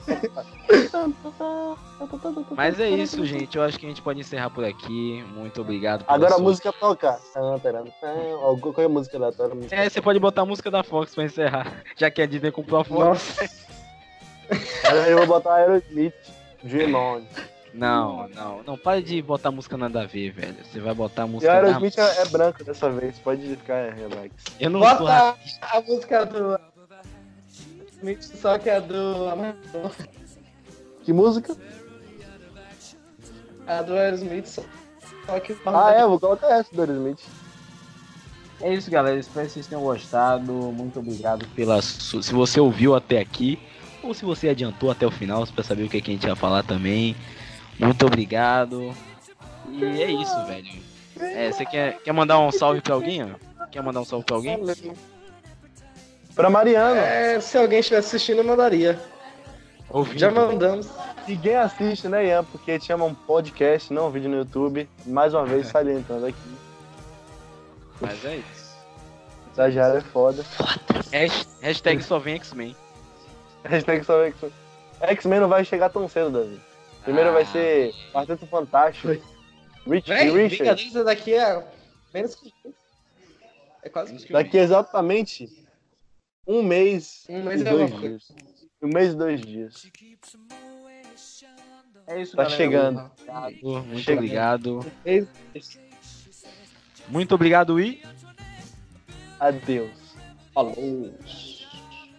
Mas é isso, gente. Eu acho que a gente pode encerrar por aqui. Muito obrigado. Agora a sua- música toca. Qual é a música da música? É, você pode botar a música da Fox pra encerrar. Já que a Disney comprou a Fox. Nossa, Eu vou botar Aerosmith, Dream On. Não, não, não. Para de botar música nada a ver, velho. Você vai botar a E música o da... Aerosmith é, é branco dessa vez, pode ficar relax. Eu não sou bota a música do. Só que é do. Que música? A do Aerosmith, só só que. Ah, é, vou colocar essa do Aerosmith. É isso, galera. Espero que vocês tenham gostado. Muito obrigado pela. Se você ouviu até aqui, ou se você adiantou até o final, pra saber o que, é que a gente ia falar também. Muito obrigado. E é isso, velho. É, você quer, quer mandar um salve pra alguém? ó? Quer mandar um salve pra alguém? Pra Mariana. É, se alguém estivesse assistindo, eu mandaria. Ouvindo. Já mandamos. Ninguém assiste, né, Ian? Porque te chama um podcast, não um vídeo no YouTube. Mais uma vez salientando aqui. Mas é isso. Estagiário é foda. Hasht- Hashtag só vem X-Men. Hashtag só X-Men. X-Men não vai chegar tão cedo, Davi. Primeiro vai Ah. ser Quarteto Fantástico. Rich Véi, Richard. Vingadores daqui é menos que. É quase que. Daqui exatamente um mês Um mês e é dois dias. Um mês e dois dias. É isso, Tá chegando. Obrigado, muito Chega. obrigado. Muito obrigado e. Adeus. Falou.